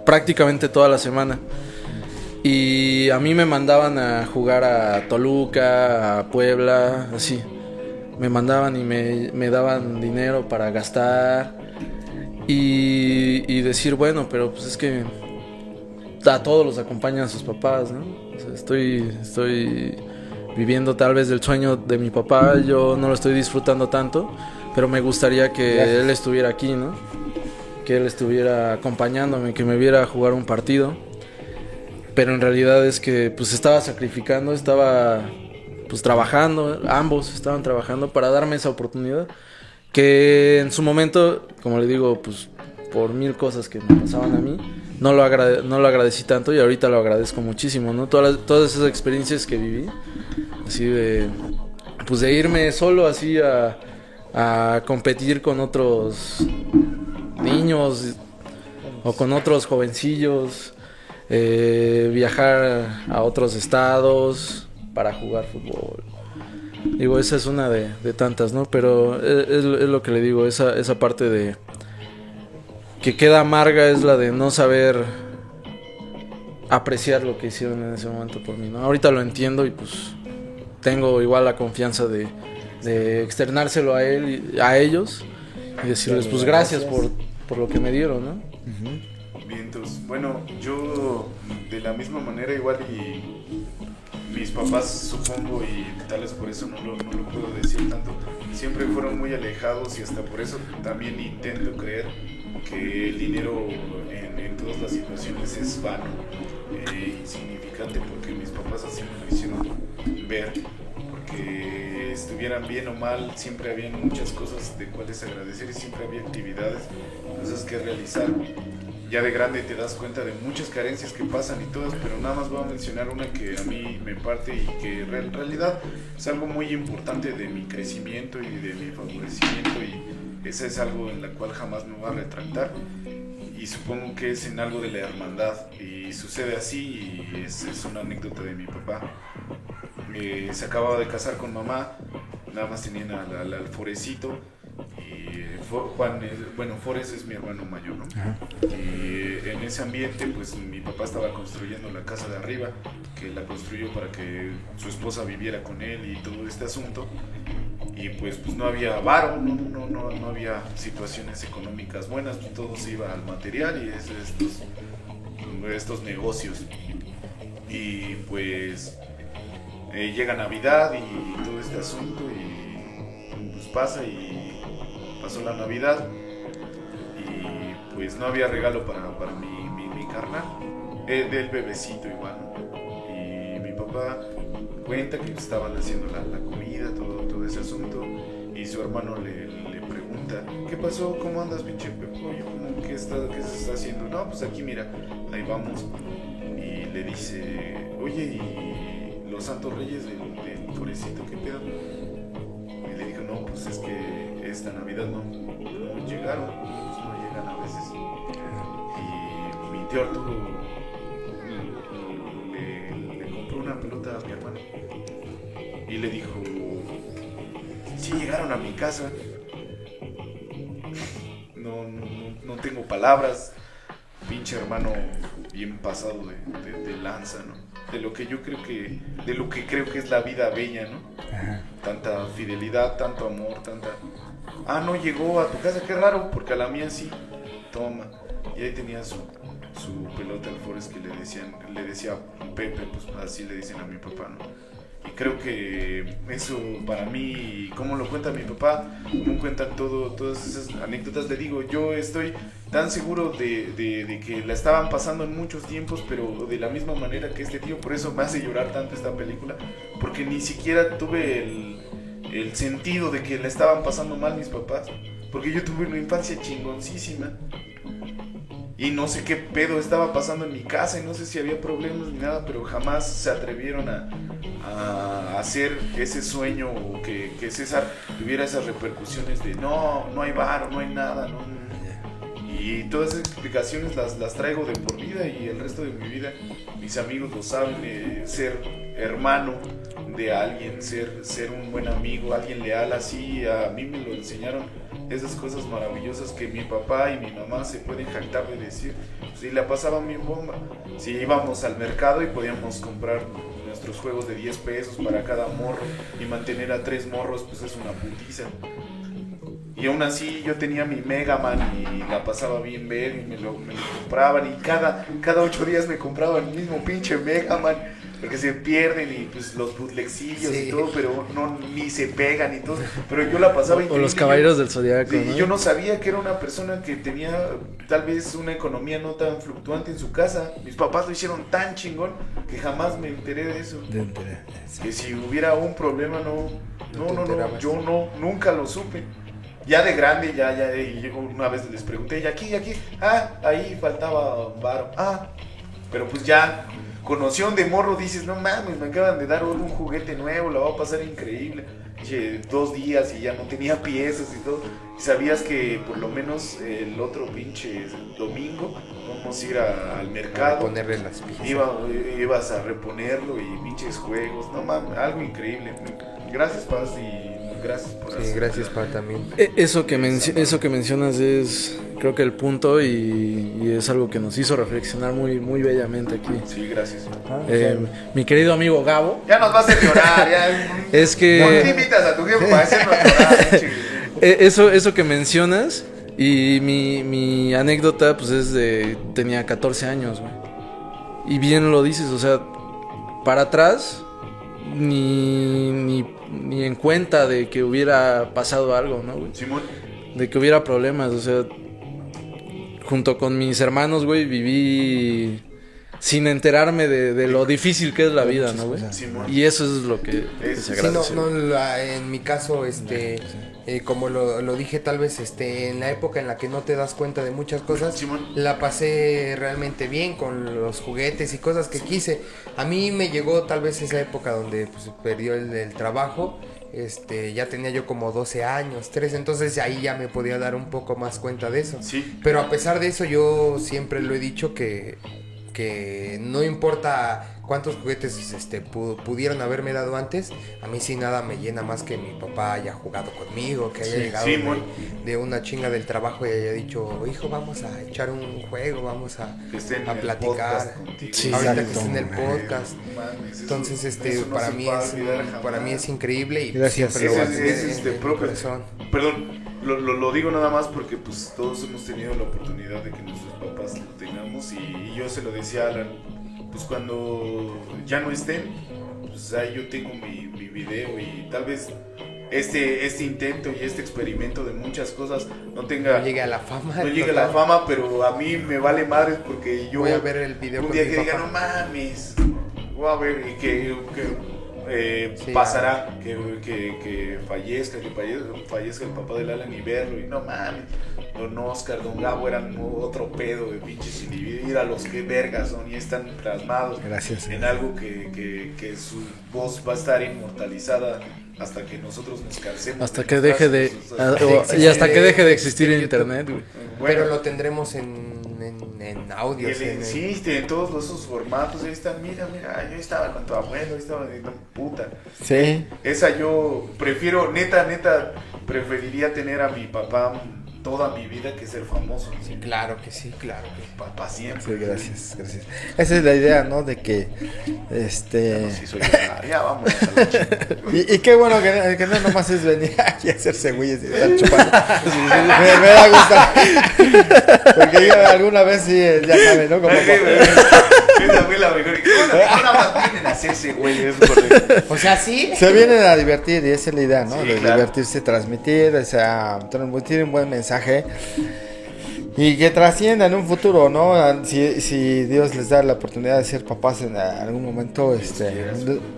prácticamente toda la semana. Y a mí me mandaban a jugar a Toluca, a Puebla, así. Me mandaban y me, me daban dinero para gastar. Y, decir, bueno, pero pues es que a todos los acompañan sus papás, ¿no? O sea, estoy, estoy viviendo tal vez el sueño de mi papá, yo no lo estoy disfrutando tanto, pero me gustaría que Gracias. él estuviera aquí, ¿no? Que él estuviera acompañándome, que me viera jugar un partido. Pero en realidad es que pues estaba sacrificando, estaba pues trabajando, ambos estaban trabajando para darme esa oportunidad. Que en su momento, como le digo, pues por mil cosas que me pasaban a mí, no lo, agrade- no lo agradecí tanto y ahorita lo agradezco muchísimo, ¿no? Todas, las- todas esas experiencias que viví, así de, pues de irme solo así a, a competir con otros niños o con otros jovencillos, eh, viajar a otros estados para jugar fútbol. Digo, esa es una de, de tantas, ¿no? Pero es, es lo- que le digo, esa, esa parte de que queda amarga es la de no saber apreciar lo que hicieron en ese momento por mí, ¿no? Ahorita lo entiendo y pues tengo igual la confianza de, de externárselo a él, y- a ellos y decirles, pues gracias por, por lo que me dieron, ¿no? Vientos. Bueno, yo de la misma manera igual y mis papás supongo y tal vez por eso no lo, no lo puedo decir tanto, siempre fueron muy alejados y hasta por eso también intento creer que el dinero en, en todas las situaciones es vano, eh, insignificante porque mis papás así me lo hicieron ver, porque estuvieran bien o mal, siempre habían muchas cosas de cuales agradecer y siempre había actividades, cosas que realizar. Ya de grande te das cuenta de muchas carencias que pasan y todas, pero nada más voy a mencionar una que a mí me parte y que en realidad es algo muy importante de mi crecimiento y de mi favorecimiento y esa es algo en la cual jamás me voy a retractar y supongo que es en algo de la hermandad y sucede así y es, es una anécdota de mi papá. Eh, se acababa de casar con mamá, nada más tenían al, al, al Forecito y eh, Juan, es- bueno, Forés es mi hermano mayor, ¿no? Y en ese ambiente, pues mi papá estaba construyendo la casa de arriba, que la construyó para que su esposa viviera con él y todo este asunto. Y pues, pues no había varo, no, no, no, no había situaciones económicas buenas, todo se iba al material y es estos, estos negocios. Y pues eh, llega Navidad y todo este asunto y pues pasa y pasó la Navidad y pues no había regalo para, para mi, mi, carnal, eh, del bebecito igual. Y mi papá cuenta que estaban haciendo la, la comida, todo, ese asunto, y su hermano le, pregunta, ¿qué pasó? ¿Cómo andas, pinche? ¿Cómo, qué, está, ¿Qué se está haciendo? No, pues aquí mira, ahí vamos. Y le dice, oye, ¿y los santos reyes del, del florecito qué pedo? Y le dijo, no, pues es que esta Navidad no, no llegaron, pues no llegan a veces. Y mi tío Arturo le, le compró una pelota a mi hermano y le dijo, sí llegaron a mi casa. No, no, no, no tengo palabras, pinche hermano bien pasado de, de- de lanza, ¿no? De lo que yo creo que, de lo que creo que es la vida bella, ¿no? tanta fidelidad, tanto amor, tanta... Ah, no llegó a tu casa, qué raro, porque a la mía sí. Toma. Y ahí tenía su, su pelota al Forest que le decían, le decía Pepe, pues así le dicen a mi papá, ¿no? Y creo que eso para mí, como lo cuenta mi papá, como cuentan todo, todas esas anécdotas, le digo, yo estoy tan seguro de, de- que la estaban pasando en muchos tiempos, pero de la misma manera que este tío, por eso me hace llorar tanto esta película, porque ni siquiera tuve el, el sentido de que la estaban pasando mal mis papás, porque yo tuve una infancia chingoncísima. Y no sé qué pedo estaba pasando en mi casa y no sé si había problemas ni nada, pero jamás se atrevieron a, a hacer ese sueño o que, que César tuviera esas repercusiones de no, no hay bar, no hay nada, no, no". Y todas esas explicaciones las, las traigo de por vida y el resto de mi vida, mis amigos lo saben, eh, ser hermano de alguien, ser, ser un buen amigo, alguien leal así, a mí me lo enseñaron esas cosas maravillosas que mi papá y mi mamá se pueden jactar de decir. Si la pasaban bien bomba, si íbamos al mercado y podíamos comprar nuestros juegos de 10 pesos para cada morro y mantener a tres morros, pues es una putiza. Y aún así yo tenía mi Mega Man y la pasaba bien ver y me lo, me compraban y cada, cada ocho días me compraban el mismo pinche Mega Man porque se pierden y pues los bootlegcillos y todo, pero no ni se pegan y todo. Pero yo la pasaba O increíble. los caballeros del zodiaco, Sí, ¿no? y yo no sabía que era una persona que tenía tal vez una economía no tan fluctuante en su casa. Mis papás lo hicieron tan chingón que jamás me enteré de eso. De enterar. Que si hubiera un problema, no, No no, no, yo no, nunca lo supe. Ya de grande, ya, ya, y una vez les pregunté, ¿y aquí, y aquí? Ah, ahí faltaba un varo. Ah, pero pues ya, con noción de morro dices, no mames, me acaban de dar un juguete nuevo, la va a pasar increíble. Dije, dos días y ya no tenía piezas y todo. Y sabías que por lo menos el otro pinche domingo vamos a ir a- al mercado. ponerle las piezas. Iba, ibas a reponerlo y pinches juegos, no mames, algo increíble. Gracias Paz y gracias por Sí, hacer- gracias para también. E- Eso que, eso que mencionas es, creo que el punto y, y es algo que nos hizo reflexionar muy, muy bellamente aquí. Sí, gracias. Eh, mi querido amigo Gabo, Ya nos vas a llorar, ya. es ¿Por qué que invitas a tu jefe para hacernos llorar? pinche? e- eso, eso que mencionas y mi, mi anécdota pues es de, tenía 14 años, güey. Y bien lo dices, o sea, para atrás ni, ni, ni en cuenta de que hubiera pasado algo, ¿no, güey? Simón, de que hubiera problemas, o sea, junto con mis hermanos, güey, viví sin enterarme de, de lo difícil que es la vida, ¿no, güey? Y eso es lo que, que Es- se Sí, no, agradece. no, la- en mi caso, este, eh, como lo, lo dije, tal vez, este, en la época en la que no te das cuenta de muchas cosas, Simón. la pasé realmente bien con los juguetes y cosas que quise. A mí me llegó tal vez esa época donde pues, perdió el, el trabajo. Este, ya tenía yo como 12 años, 13, entonces ahí ya me podía dar un poco más cuenta de eso. Sí. Pero a pesar de eso, yo siempre lo he dicho que, que no importa cuántos juguetes este, pu- pudieron haberme dado antes, a mí sí nada me llena más que mi papá haya jugado conmigo, que haya llegado sí, de, una chinga del trabajo y haya dicho, hijo, vamos a echar un juego, vamos a, Que esté en a platicar. Sí, Ahorita exacto. que esté en el podcast. Mames, Entonces, este, no para mí es, para mí es increíble y Gracias. siempre lo voy a Ese es- tener en- este mi corazón. Perdón, lo, lo, lo digo nada más porque pues todos hemos tenido la oportunidad de que nuestros papás lo tengamos y, y yo se lo decía a Alan, pues cuando ya no estén, pues ahí yo tengo mi, mi video y tal vez este, este intento y este experimento de muchas cosas no tenga... No llegue a la fama. no llegue a la fama, pero a mí me vale madres porque yo Voy a ver el video un día que diga, no mames, voy a ver y que, que, eh, Sí, pasará, que, que, que fallezca, que fallezca, fallezca el papá del Alan y verlo, y no mames, don Oscar, don Gabo eran otro pedo de pinches individuos, a los que vergas son y están plasmados Gracias. en algo que, que, que su voz va a estar inmortalizada hasta que nosotros nos cansemos. Hasta que deje de... ah, y hasta que deje de existir YouTube. internet, güey. Bueno, Pero lo tendremos en, en, en audio. Insiste en todos esos formatos. Ahí están, mira, mira, yo estaba con tu abuelo, ahí estaba de puta. Sí. Esa yo prefiero, neta, neta, preferiría tener a mi papá toda mi vida que ser famoso. Sí, claro que sí, claro que Para siempre. Sí, gracias, gracias. Esa es la idea, ¿no? De que, este... Hizo llorar. Ya vamos. Y, y qué bueno que, que no nomás es venir aquí a hacerse güeyes y estar chupando. me, me da gusto. Porque yo alguna vez sí, ya saben, ¿no? Como, Esa fue la mejor. Hacerse güey, es correcto. O sea, sí. se vienen a divertir y esa es la idea, ¿no? Sí, de claro. divertirse, transmitir, o sea, transmitir un buen mensaje. Y que trascienda en un futuro, ¿no? Si, si Dios les da la oportunidad de ser papás en algún momento, este,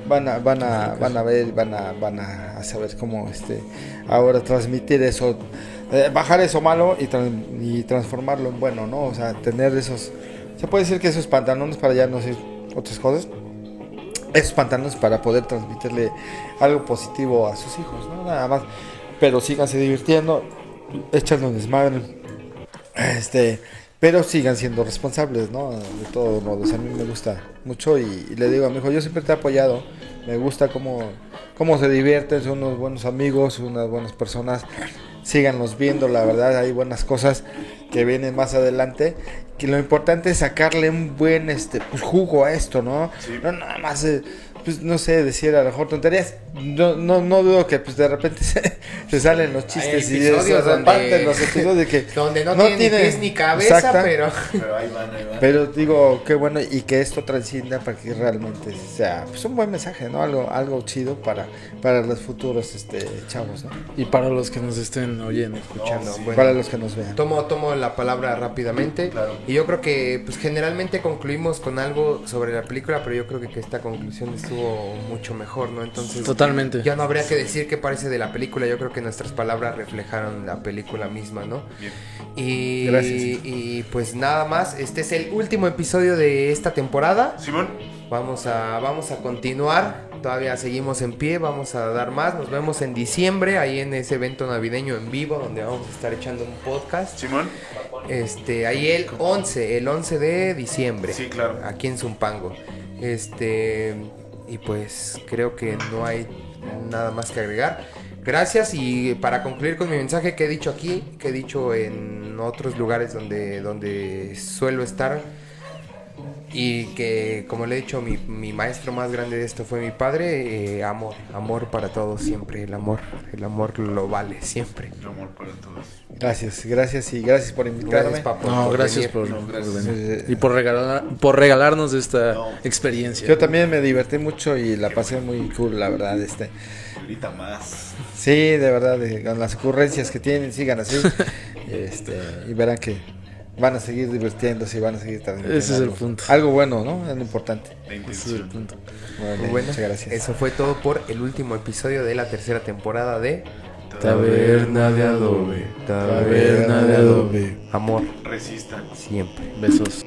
van a, van a, van a ver, van a, van a saber cómo, este, ahora transmitir eso, eh, bajar eso malo y, y transformarlo en bueno, ¿no? O sea, tener esos, se puede decir que esos pantalones para ya no decir otras cosas, esos pantalones para poder transmitirle algo positivo a sus hijos, ¿no? Nada más. Pero síganse divirtiendo, echando desmadre. Este, pero sigan siendo responsables, ¿no? De todos modos, a mí me gusta mucho y, le digo a mi hijo, yo siempre te he apoyado, me gusta cómo, cómo se divierten, son unos buenos amigos, unas buenas personas, síganlos viendo, la verdad, hay buenas cosas que vienen más adelante, que lo importante es sacarle un buen este pues, jugo a esto, ¿no? Sí. No nada más, eh, pues no sé, decir a lo mejor tonterías, no, no, no dudo que pues de repente se, se salen los chistes y episodios se reparten donde- los episodios de que Donde no, tiene ni pies ni cabeza, Exacta. pero... Pero ahí van, ahí van. Pero digo, qué bueno y que esto transcienda para que realmente sea pues, un buen mensaje, ¿no? Algo, algo chido para, para los futuros este, chavos, ¿no? Y para los que nos estén oyendo. escuchando. sí. Bueno, Para los que nos vean. Tomo, tomo la palabra rápidamente. Claro. Y yo creo que pues generalmente concluimos con algo sobre la película, pero yo creo que, que esta conclusión estuvo mucho mejor, ¿no? Entonces Totalmente. ya no habría que decir qué parece de la película. Yo creo que nuestras palabras reflejaron la película misma, ¿no? Bien. Y, Gracias. y pues nada más, este es el último episodio de esta temporada. Simón, Vamos a, vamos a continuar. Todavía seguimos en pie. Vamos a dar más. Nos vemos en diciembre. Ahí en ese evento navideño en vivo. Donde vamos a estar echando un podcast. Simón. Este, ahí el 11. El 11 de diciembre. Sí, claro. Aquí en Zumpango. Este. Y pues creo que no hay nada más que agregar. Gracias y para concluir con mi mensaje que he dicho aquí, que he dicho en otros lugares donde, donde suelo estar, y que, como le he dicho, mi, mi maestro más grande de esto fue mi padre. eh, amor, amor para todos siempre. El amor, el amor lo vale siempre. Amor para todos. Gracias, gracias y gracias por invitarme. Gracias, papo, No, por gracias venir. por, No, por gracias. venir. Sí. Y por, regalar, por regalarnos esta No. experiencia. Yo también me divertí mucho y la pasé muy cool, la verdad. Este. Ahorita más. Sí, de verdad, de- con las ocurrencias que tienen, sigan así. este, y verán que van a seguir divirtiéndose y van a seguir transmitiendo Ese es el punto. Algo bueno, ¿no? Es lo importante. Ese es el punto. Bueno, Muy bueno, muchas gracias. eso fue todo por el último episodio de la tercera temporada de Taberna de adobe. Taberna de adobe. Amor Resistan. siempre. Besos.